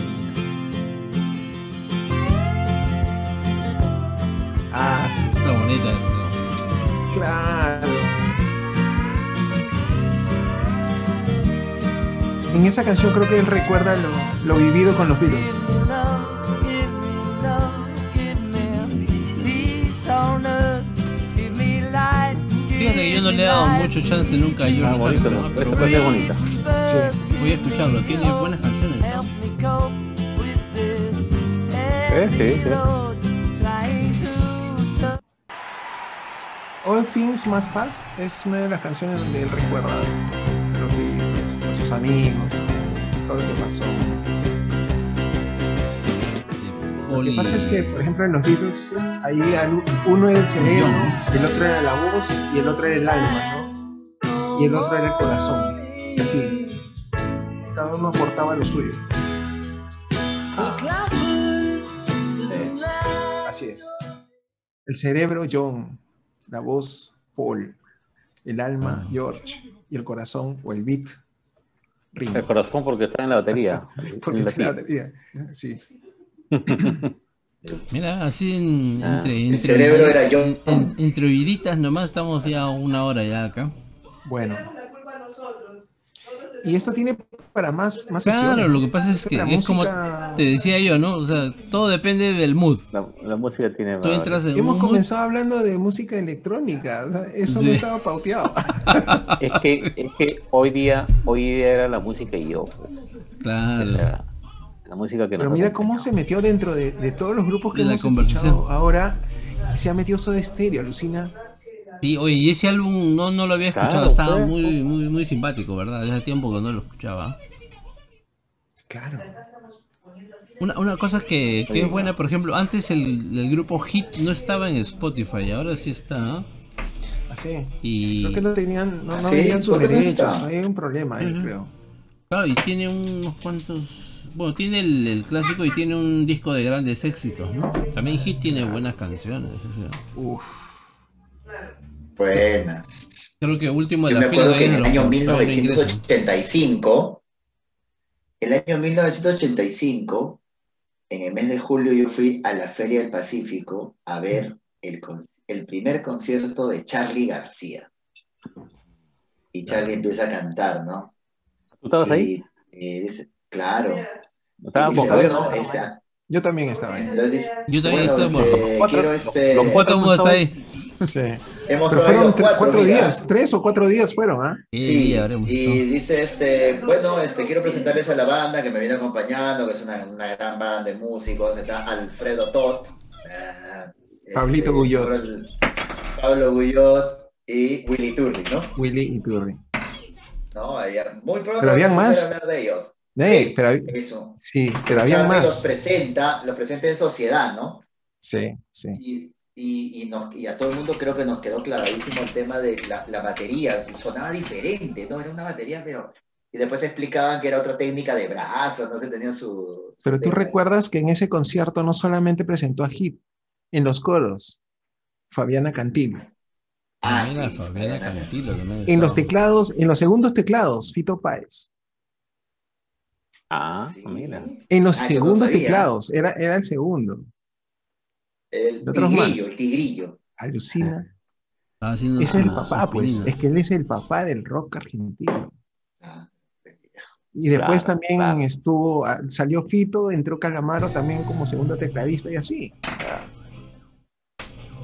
Ah, sí, Está bonita esa. claro. En esa canción creo que él recuerda lo, lo vivido con los Beatles. Fíjate que yo no le he dado mucho chance nunca a George Ah, bonito, Harrison, ¿no? Esta voy parte es a, bonita. Sí. voy a escucharlo. Tiene buenas canciones, ¿no? Help me cope with this. Sí, sí, All Things Must Pass es una de las canciones donde él recuerda los Beatles, los sus amigos, todo lo que pasó. Lo que pasa es que, por ejemplo, en los Beatles, ahí uno era el cerebro, el otro era la voz y el otro era el alma, ¿no? Y el otro era el corazón. Y así. Cada uno aportaba lo suyo. Así es. El cerebro, John. La voz, Paul. El alma, George. Y el corazón, o el beat, Ringo. El corazón porque está en la batería. Porque en está en la batería. Sí. Mira, así en- Ah. entre, El entre, cerebro era yo. en- en- entre oíditas nomás estamos ya una hora ya acá. Bueno. Y esto tiene para más, más Claro, sesiones. lo que pasa es que La es como música- te decía yo, ¿no? O sea, todo depende del mood. La, la música tiene. Tú entras en Hemos un mood, comenzado hablando de música electrónica. o sea, eso Sí. no estaba pauteado. Es que, es que hoy día, hoy día era la música y yo. pues. claro. la, la música que Pero mira cómo se metió dentro de, de todos los grupos que De la hemos conversación. escuchado ahora. Se ha metido Soda Stereo, alucina. Sí, oye, y ese álbum no, no lo había escuchado, Claro, estaba pues. muy, muy, muy simpático, ¿verdad? Hace tiempo que no lo escuchaba. Claro. Una, una cosa que, que es buena, por ejemplo, antes el, el grupo Hit no estaba en Spotify, ahora sí está. ¿no? Así. Y Creo que no tenían, no, ¿Ah, no sí? sus ¿Por qué no derechos. Hay un problema ahí, creo. claro, y tiene unos cuantos. Bueno, tiene el, el clásico y tiene un disco de grandes éxitos, ¿no? También Hit tiene buenas canciones. sea, Uf. Buenas. creo que último de Yo la me fila acuerdo que en el año lo- todavía no ingresan. 1985, el año 1985, en el mes de julio yo fui a la Feria del Pacífico a ver el, primer concierto de Charlie García. Y Charlie empieza a cantar, ¿no? ¿Tú estabas ahí? Sí, eh, claro. Estaba Javier. bueno, esta- Yo también estaba ahí. entonces Yo también bueno, estoy este, cuatro- quiero este, los cuatro- está ahí. Sí. hemos Pero fueron cuatro, días, tres o cuatro días fueron, ¿ah? Sí, Sí, habremos y dice este, bueno, este, quiero presentarles a la banda que me viene acompañando, que es una, una gran banda de músicos, está Alfredo Tot, ah, este, Pablito Guyot. Pablo- Guyot y Willy Turri, ¿no? Willy y Turri. ¿No? Muy pronto Pero habían más. hablar de ellos. Eh, pero, Eso. sí, pero había Charlie los más. presenta, los presenta en sociedad, ¿no? Sí, sí. Y, y, y, nos- y a todo el mundo creo que nos quedó clavadísimo el tema de la, la batería. Sonaba diferente, ¿no? Era una batería, pero. Y después explicaban que era otra técnica de brazos, no sé, tenía su. su Pero tú recuerdas que en ese concierto no solamente presentó a Hip, en los coros, Fabiana Cantilo. Ah, sí, Fabiana. Cantilo En los teclados, en los segundos teclados, Fito Páez. Ah, Sí. mira. En los Ah, no segundos teclados, era, era el segundo. El Otros tigrillo, más. el tigrillo. Alucina. Haciendo Es el papá, pues. Es que él es el papá del rock argentino. Ah, Y después Claro, también claro. estuvo, ah, salió Fito, entró Calamaro también como segundo tecladista y así. O sea,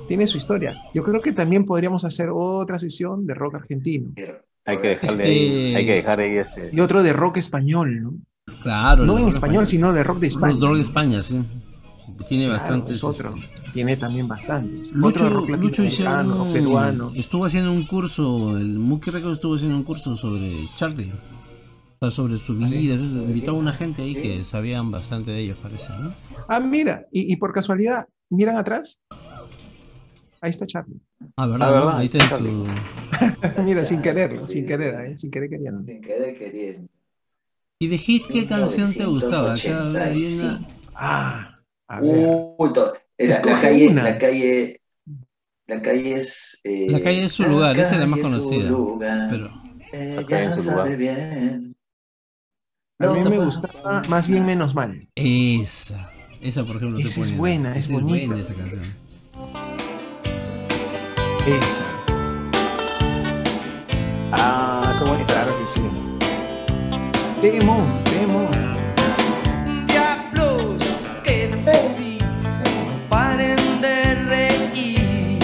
tiene su historia. Yo creo que también podríamos hacer otra sesión de rock argentino Hay que dejarle Este- ahí, hay que dejar ahí este. y otro de rock español, ¿no? Claro. No en español, sino de rock de España. Rock de España, sí. Tiene Claro, bastantes. es otro. este, Tiene también bastantes. Lucho, otro rock Lucho un- peruano. estuvo haciendo un curso, el Muki Records estuvo haciendo un curso sobre Charlie. O sea, sobre su vida. invitó a una gente ahí que sabían bastante de ellos, parece, ¿no? Ah, mira, y, y por casualidad, miran atrás. Ahí está Charlie. Ah, ¿verdad? Ah. Ahí está Charlie. tu... Mira, sin querer, sin querer, ¿eh? sin querer queriendo. Sin querer queriendo. ¿Y de Hit qué canción te gustaba? Acá hay una... 1985. Ah, a ver. Uy, to- la, la calle, una. la calle, la calle es. eh, La calle es su lugar, esa es la más es conocida, lugar, Pero ella La calle es su sabe bien. A mí No, me gustaba más bien menos mal. esa, esa por ejemplo. Esa es buena, es buena bonita. esa canción. Esa, Ah, qué bonita. claro que sí. Demon, Demon. Diablos, quédense así, paren de reír.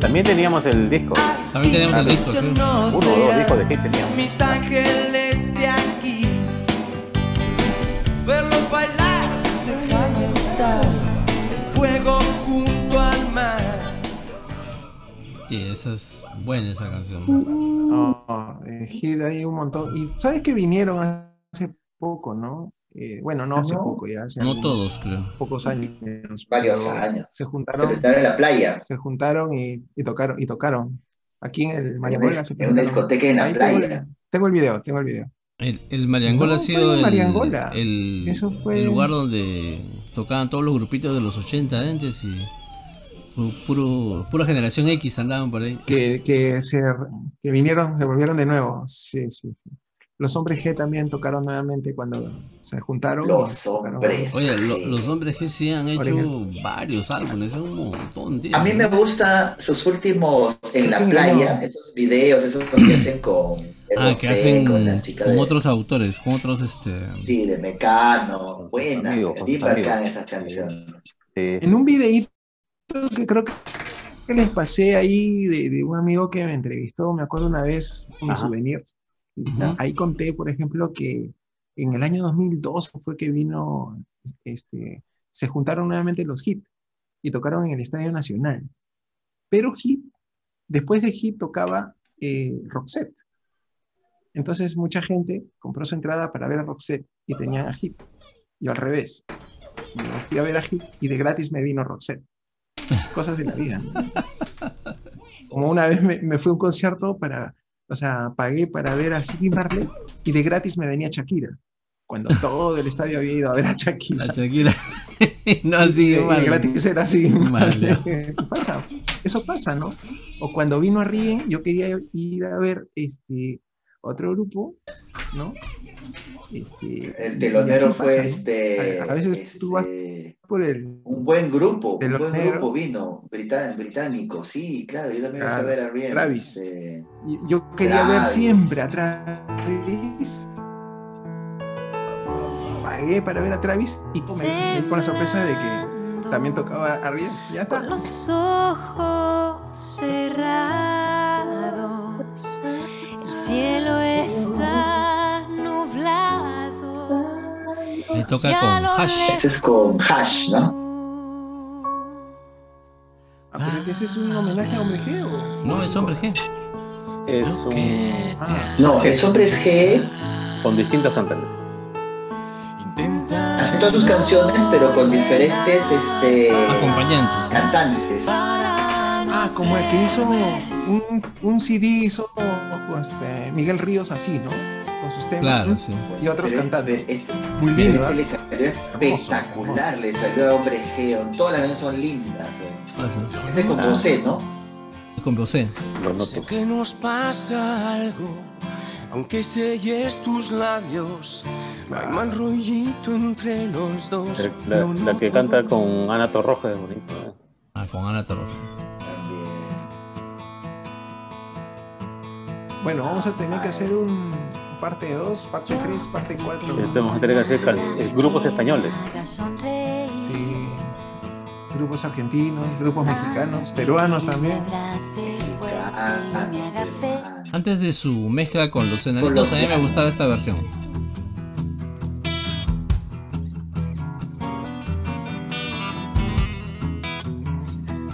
También teníamos el disco. También teníamos el disco, sí. no Uno o dos discos de hit teníamos. mis ángeles de aquí. Verlos bailar, déjame estar en fuego junto al mar. Sí, esa es buena esa canción. Oh, eh, Hit hay un montón. Y sabes que vinieron hace poco, ¿no? Eh, bueno, no hace ¿no? poco, ya hace No algunos todos, creo. pocos años. Varios años. Se Se juntaron, en la playa. se juntaron y, y tocaron, y tocaron. Aquí en el En Mariangola se en una discoteca en la Ahí tengo el- playa. Tengo el video, tengo el video. El, el Mariangola No, ha sido en el, Mariangola. el, Eso fue- el lugar donde tocaban todos los grupitos de los 80 antes y puro, pura generación X andaban por ahí. Que, que, se, que vinieron, se volvieron de nuevo. Sí, sí, sí. Los hombres G también tocaron nuevamente cuando se juntaron. Los hombres. Oye, lo- los hombres que sí han hecho Oreja. varios álbumes, un montón, tío. A mí me gusta sus últimos en la playa, no. esos videos, esos que hacen con Ah, que hacen con la chica con de, otros autores, con otros este. sí, de Mecano, buena, bien bacán canción. Sí, En un videíto que creo que les pasé ahí de, de un amigo que me entrevistó, me acuerdo una vez, un Ajá. souvenirs. Ujú. Ahí conté, por ejemplo, que en el año 2002 fue que vino, este, se juntaron nuevamente los Hit y tocaron en el Estadio Nacional. Pero Hit, después de Hit tocaba eh, Roxette. Entonces mucha gente compró su entrada para ver a Roxette y tenían a Hit. Yo al revés. Yo fui a ver a Hit y de gratis me vino Roxette. Cosas de la vida. Como una vez me, me fui a un concierto para, o sea, pagué para ver a Ziggy Marley y de gratis me venía Shakira. Cuando todo el estadio había ido a ver a Shakira. La Shakira. no así, Y de gratis era así. Pasa, eso pasa, ¿no? O cuando vino a Rien, yo quería ir a ver este otro grupo, ¿no? Este, El telonero fue pasa, ¿no? este, A, a veces tú vas este, por el. un buen grupo, un buen grupo vino, británico, sí, claro, yo también fui a Claro, ver a Rien, Travis. este, Yo quería ver siempre a Travis. Pagué para ver a Travis y me, con la sorpresa de que también tocaba a Rien. Ya está. Con los ojos cerrados, el cielo está. Ahí toca con Hash. ese es con Hash, ¿no? Ah, pero que ese es un homenaje a Hombre G o. No, es hombre G. es un, Ah, No, es Hombres G, con distintos cantantes. hacen todas sus canciones, pero con diferentes este, Acompañantes. cantantes. ah, como el que hizo un, un CD, hizo este, Miguel Ríos así, ¿no? Sus temas Claro, sí. y otros Pero cantantes. Muy le salió espectacular, le salió a Hombre G, todas las canciones son lindas. eh. Ah, sí. Es como C, ¿no? Es Con José. Lo noto. Sé que nos pasa algo, aunque selles tus labios. No hay mal rollito entre los dos. La, que canta con Ana Torroja es bonito. ¿eh? Ah, con Ana Torroja. También. Bueno, vamos a tener que hacer un parte 2, parte 3, parte 4. Este Vamos a tener que hacer cal- eh, grupos españoles. Sí. Grupos argentinos, grupos mexicanos, peruanos también. Antes de su mezcla con los enanitos, a mí me gustaba esta versión.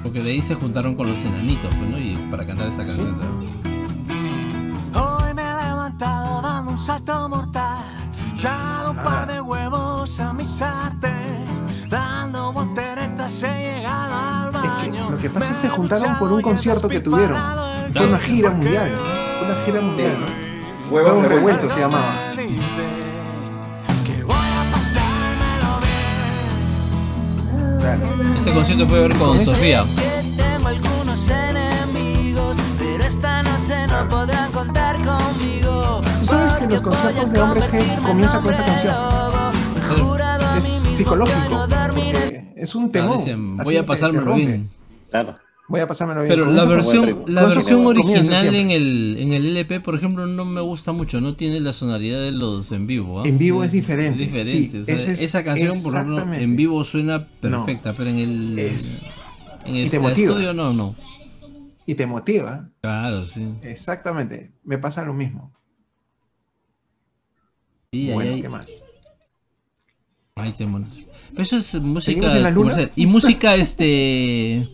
Porque de ahí se juntaron con los enanitos, pues, ¿no? Y para cantar esta canción. Salto mortal. Echado un par de huevos a mi sartén. Dando volteretas he llegado al Es que baño. lo que pasa es que se juntaron por un concierto que tuvieron. Fue una gira mundial. Fue una gira mundial, ¿no? Huevos revueltos. se llamaba. Claro. Ese concierto fue a ver con Sofía. Tengo algunos enemigos, pero esta noche no podrán contar conmigo. Tú sabes que los conciertos de hombres G comienzan con esta canción. Es psicológico, porque es un Ah, temón. dicen, así voy a pasármelo bien. Claro. Voy a pasármelo bien. Pero la Comienza versión, la versión comienza original en el, en el LP, por ejemplo, no me gusta mucho. No tiene la sonoridad de los en vivo. ¿ah? En vivo es diferente, Es sí, diferente. o sea, es- esa canción, por ejemplo, en vivo suena perfecta, pero en el, Es- en y el, motiva. estudio no, no. Y te motiva. Claro, sí. Exactamente. Me pasa lo mismo. Sí, bueno, hay- ¿qué más? Ahí tenemos. Pero eso es música ¿Seguimos en la luna? Y música este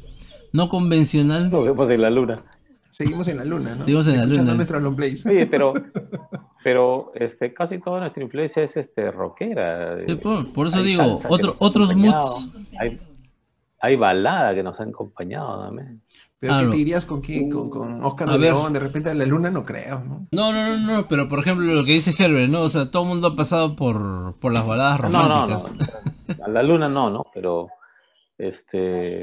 no convencional. Lo vemos en la luna. seguimos en la luna, ¿no? Seguimos en la luna. long. Oye, pero, pero este, casi toda nuestra influencia es este, rockera. Sí, por, por eso Hay digo, otro, otros moods. Hay, hay balada que nos han acompañado también. Pero Ah, ¿qué no. te dirías con quién? Con, con Oscar de. León, de repente a la luna no creo, ¿no? No, no, no, no, pero por ejemplo lo que dice Herbert, ¿no? O sea, todo el mundo ha pasado por, por las baladas No, no, románticas. no. A la luna no, ¿no? Pero este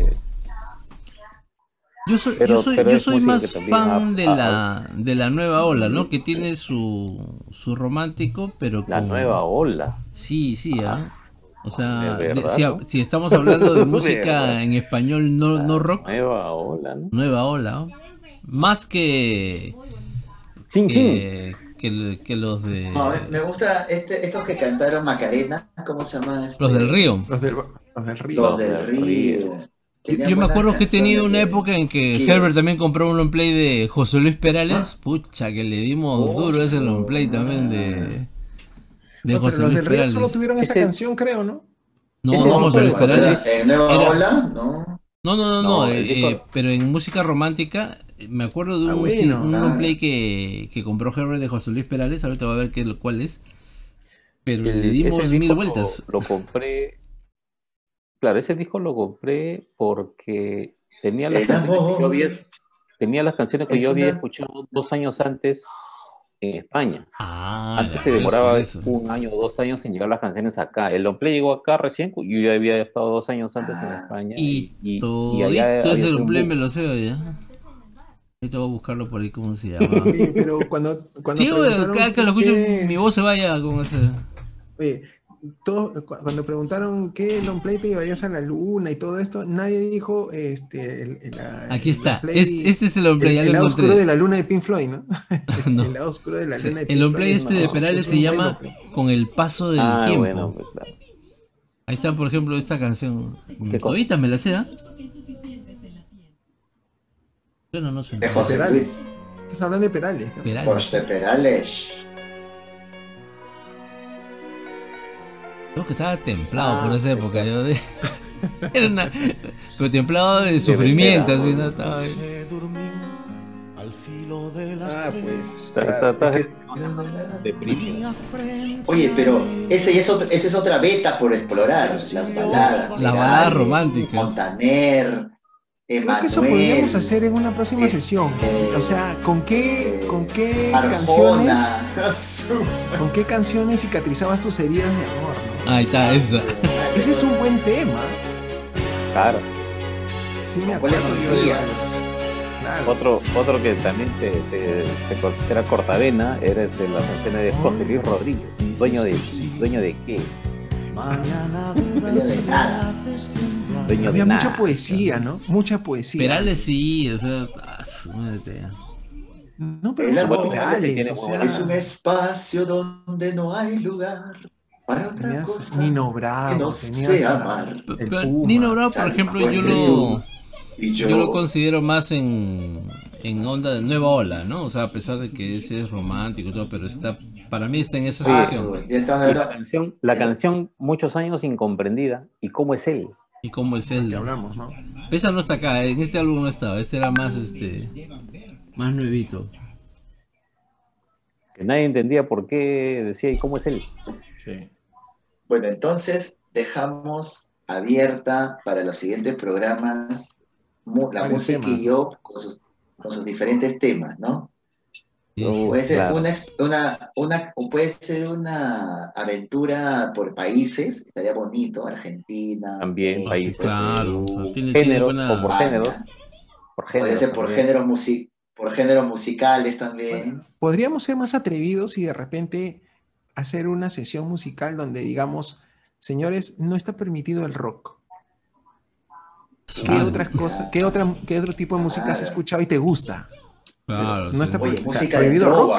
Yo soy, Pero- yo soy, yo soy más fan ha- de ha- la, de la nueva ola, ¿no? Que tiene su, su romántico, pero la con- nueva ola. Sí, sí, ¿ah? O sea, de de- verdad, si, ¿no? si estamos hablando de música en español no, no rock, Nueva ola, ¿no? nueva ola, ¿no? Más que, Chin, chin. que, que, que los de... No, me- gusta este, estos que cantaron Macarena, ¿cómo se llama? Este? Los del río. Los del, los del río. Los del río. Yo, me acuerdo que he tenido una época en que. Herbert también compró un long play de José Luis Perales. Pucha, que le dimos Oh, duro ese long play también de, de No, pero José los Luis del río Perales. solo tuvieron esa canción, creo, ¿no? No, no, José Luis Perales. era, eh, Nueva era- Ola, ¿no? No, no, no, no, No, eh, eh, pero en música romántica eh, me acuerdo de Ah, un, bueno, sí, un claro. long play que, que compró Herbert de José Luis Perales. Ahorita va a ver qué, cuál es. Pero El- le dimos mil vueltas. Lo, lo compré. Claro, ese disco lo compré porque tenía las canciones que yo amor había, tenía las canciones que yo había una- escuchado dos años antes en España. Ah, Antes se demoraba un año o dos años en llegar las canciones acá. El long play llegó acá recién, yo ya había estado dos años antes en Ah. España. Y, y, todo y allá ese había sido long un play boom. me lo sé ya. Ahorita voy a buscarlo por ahí, ¿cómo se llama? Oye, pero cuando, cuando Sí, cada que lo escucho, qué- mi voz se vaya con ese. Oye, todo- cuando preguntaron qué long play te llevarías a la luna y todo esto, nadie dijo este el, el- la- Aquí el está. play- Este, este es el long play, el, el lado oscuro de la luna de Pink Floyd, ¿no? No. El lado oscuro de la Sí, luna de El Pink long play Floyd, este no, de es Perales se llama. Con el paso del Ah, tiempo. bueno, pues, claro. Ahí está, por ejemplo, esta canción. Todita me la sé, ¿ah? Bueno, no suena. De José Perales. Estás hablando de Perales. ¿no? Perales. José Perales. Creo que estaba templado Ah, por esa sí, época. Yo de... Era una... Pero templado de sufrimiento, así, ¿no? Estaba ahí. Se durmió al filo de las Ah, pues. Está- claro, está- es está- que- deprimido. Tenía frente Oye, pero ese es otro, esa es otra beta por explorar. Las baladas. Las baladas románticas. Montaner, Creo que eso podríamos hacer en una próxima eh, sesión. eh, O sea, ¿con qué, eh, con qué canciones, con qué canciones cicatrizabas tus heridas de amor? Ahí está, esa. Ese es un buen tema. Claro. Sí me ¿Cuáles acuerdo yo. Claro. Otro, otro que también te, te- te era cortavena era el de las canciones de José Luis Rodríguez. ¿Dueño de, dueño de qué? Mañana de Dueño de nada. Dueño Había de mucha nada. poesía, ¿no? Mucha poesía. Perales sí, o sea. ah. No, pero Perales, tiene o sea, Es un espacio donde no hay lugar para otra tenías cosa Nino que Bravo, no tenías sea a- amar. Nino Bravo, por ejemplo, yo lo, Y yo, yo lo considero más en, en onda de nueva ola, ¿no? O sea, a pesar de que ese es romántico y todo, pero está, para mí está en esa Ah, sección. la canción, la canción muchos años incomprendida. ¿Y cómo es él? Y cómo es que él. hablamos, ¿no? Esa no está acá, en este álbum no estaba, este era más este más nuevito. Que nadie entendía por qué decía ¿y cómo es él? Bueno, entonces dejamos abierta para los siguientes programas la música temas. y yo con sus, con sus diferentes temas, ¿no? Sí, Puede ser claro. una, una, una, o puede ser una aventura por países, estaría bonito, Argentina, También México, países. claro, tiene Género, buena- o por España. géneros. Por Podría géneros. ser por géneros, por géneros musicales también. Podríamos ser más atrevidos y de repente hacer una sesión musical donde digamos, señores, no está permitido el rock. ¿Qué Claro, otras cosas, qué, otra, qué otro tipo de música has escuchado y te gusta? claro, no sí. está Oye, o sea, música de rock.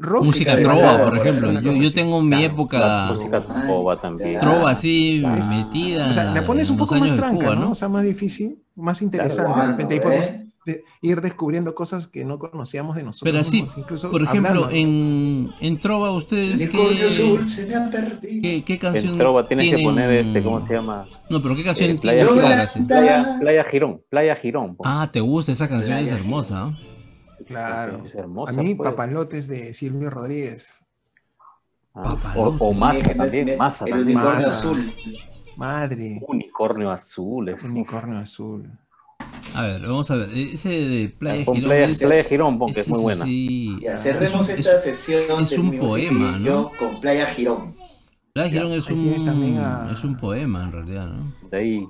rock Música trova, por por ejemplo. Yo, tengo en mi época música trova también. trova así metida. O sea, la pones un poco más tranca, Cuba, ¿no? O sea, más difícil, más interesante. de ¿Cuándo, repente ahí podemos eh? De- ir descubriendo cosas que no conocíamos de nosotros. Pero así, mismos, incluso por ejemplo, hablando. en, en Trova, ¿ustedes Unicornio qué, azul se me ha perdido. qué, qué canción En trova tienes que poner este, ¿cómo se llama? No, pero ¿qué canción Eh, Playa? Girón. Playa, Playa Girón, Playa Girón. po. Ah, te gusta esa canción, es hermosa. ¿no? Claro. Es hermosa, a mí, pues. papalotes de Silvio Rodríguez. Ah, o, o masa también, masa el también. unicornio Masa. azul. Madre. Unicornio azul. es- Unicornio azul. A ver, vamos a ver. Ese de Playa Girón. Playa, es- Playa Girón, pon, que es muy buena. sí. Ya, Es cerremos un- esta es- sesión es un poema, ¿no? con Playa Girón. Playa Girón es un, a- es un poema en realidad, ¿no? De ahí,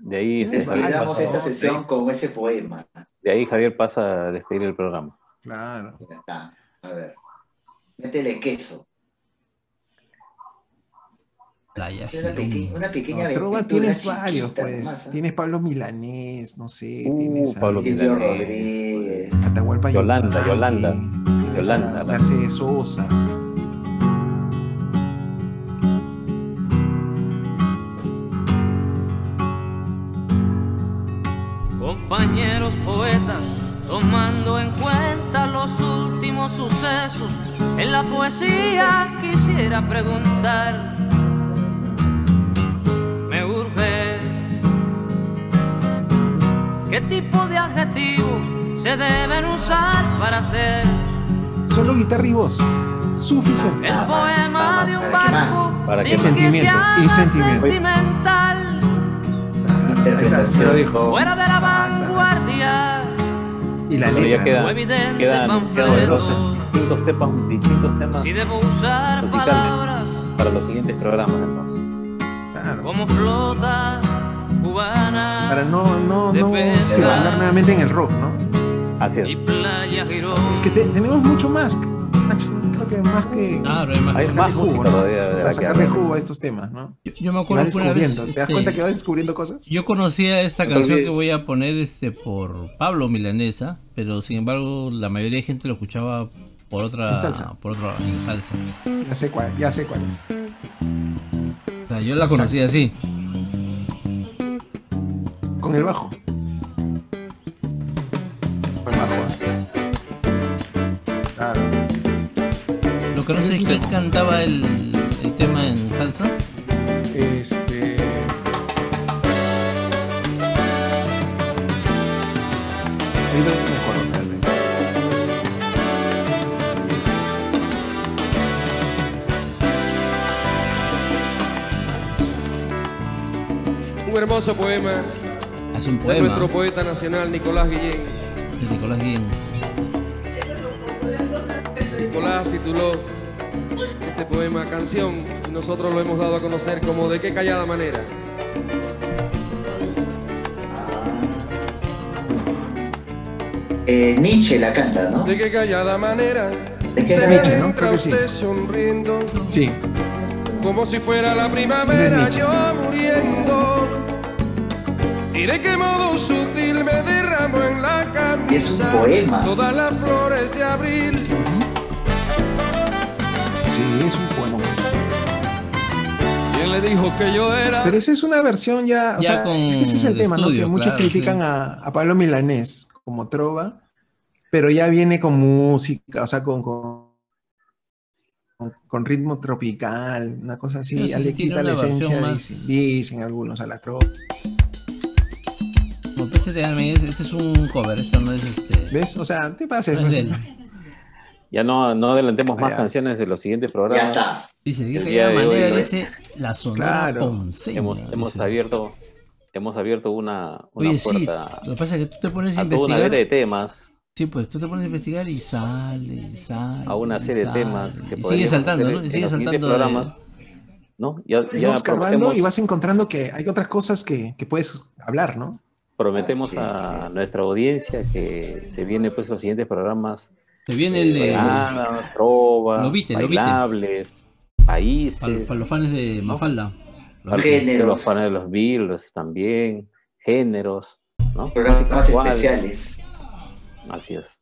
de ahí, pasa- esta sesión con ese poema. de ahí Javier pasa a despedir el programa. Claro. Ya está. A ver. Métele queso. Playa Una, peque- Girón. una pequeña No, trova tienes varios, pues. nomás, ¿ah? Tienes Pablo Milanés, no sé. Uh, tienes a Pablo Milanés. Rodríguez. Atahualpa Yolanda, Yolanda, tienes a Yolanda, la- Mercedes Sosa. Compañeros poetas, tomando en cuenta los últimos sucesos, en la poesía quisiera preguntar, ¿qué tipo de adjetivos se deben usar para hacer Solo guitarra y voz. Suficiente. el poema de un barco ¿Para qué sin más? que Sentimiento, sea y sentimiento. sentimental? Te lo dijo. Fuera de la vanguardia, Y la letra. queda- no evidente quedan panfleto. distintos temas, distintos temas Si debo usar palabras para los siguientes programas, entonces. Claro. como flota cubana Para no, no, no pesca circular nuevamente en el rock, ¿no? Así es. Es que te- tenemos mucho más. Creo que más que. Claro, hay más. Hay más jugo, ¿no? todavía de Para la que sacarle hablar. jugo a estos temas, ¿no? Yo, yo me vas acuerdo que una vez. descubriendo. ¿Te das este, cuenta que vas descubriendo cosas? Yo conocía esta te canción olvides. que voy a poner este por Pablo Milanesa, pero sin embargo la mayoría de gente lo escuchaba por otra En salsa. por otra en salsa. Ya sé cuál, ya sé cuál es. O sea, yo la conocía así. Con el bajo. Con el bajo. Claro. Lo que no sé es que cantaba el, el tema en salsa. Este. Un hermoso poema Es un de nuestro poeta nacional Nicolás Guillén. de Nicolás Guillén. Nicolás tituló este poema Canción y nosotros lo hemos dado a conocer como De qué callada manera. Eh, Nietzsche la canta, ¿no? De qué callada manera ¿De qué se Nietzsche, no? entra Creo que sí. usted sonriendo Sí, como si fuera la primavera yo muriendo. Y de qué modo sutil me derramo en la camisa Es un poema. todas las flores de abril. sí, es un poema. ¿Quién le dijo que yo era? Pero esa es una versión ya. O Ya sea, con es que ese es el el tema, ¿no? estudio, Que muchos claro, critican sí. a, a Pablo Milanés como trova, pero ya viene con música, o sea, con, con, con- ritmo tropical, una cosa así. Sí, ya le quita la esencia, dicen, dicen algunos, a la trova. No, este, es- este es un cover, esto no es este. ¿Ves? O sea, te pases. no es pues. Ya no, no adelantemos Ah, más ya. canciones de los siguientes Ya programas. está. Dice, de qué manera hoy, dice la sonora Claro. ponceña, Hemos, hemos dice. abierto, hemos abierto una, una Oye, sí, puerta lo que pasa es que tú te pones a a una investigar. serie de temas, Sí, pues tú te pones a investigar y sale, y sale. a una serie de temas que Y sigue saltando, ¿no? Y sigue saltando. de- programas. ¿no? Ya, ya Vas y vas encontrando que hay otras cosas que, que puedes hablar, ¿no? Prometemos a nuestra audiencia que se viene pues los siguientes programas Te viene el de. Lobite, lobite. bailables, países, Para, para los fans de Mafalda. Los- para Géneros. los fans de los Beatles también, géneros, ¿no? Programas actual, especiales. Así es.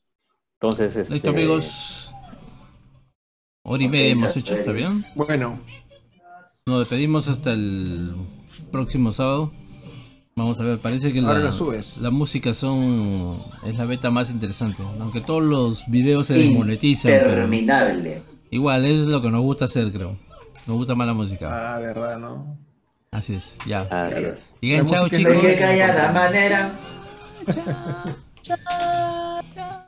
Entonces, este, Listo, amigos. Hora y media hemos hecho, ¿está bien? Bueno, Nos despedimos hasta el próximo sábado. Vamos a ver, parece que Ahora la, subes. la música son es la beta más interesante. Aunque todos los videos se desmonetizan, pero Interminable. igual es lo que nos gusta hacer, creo. Nos gusta más la música. ah, verdad, ¿no? Así es, ya. así es. Digan La chao, chicos. De qué callada manera. Chao.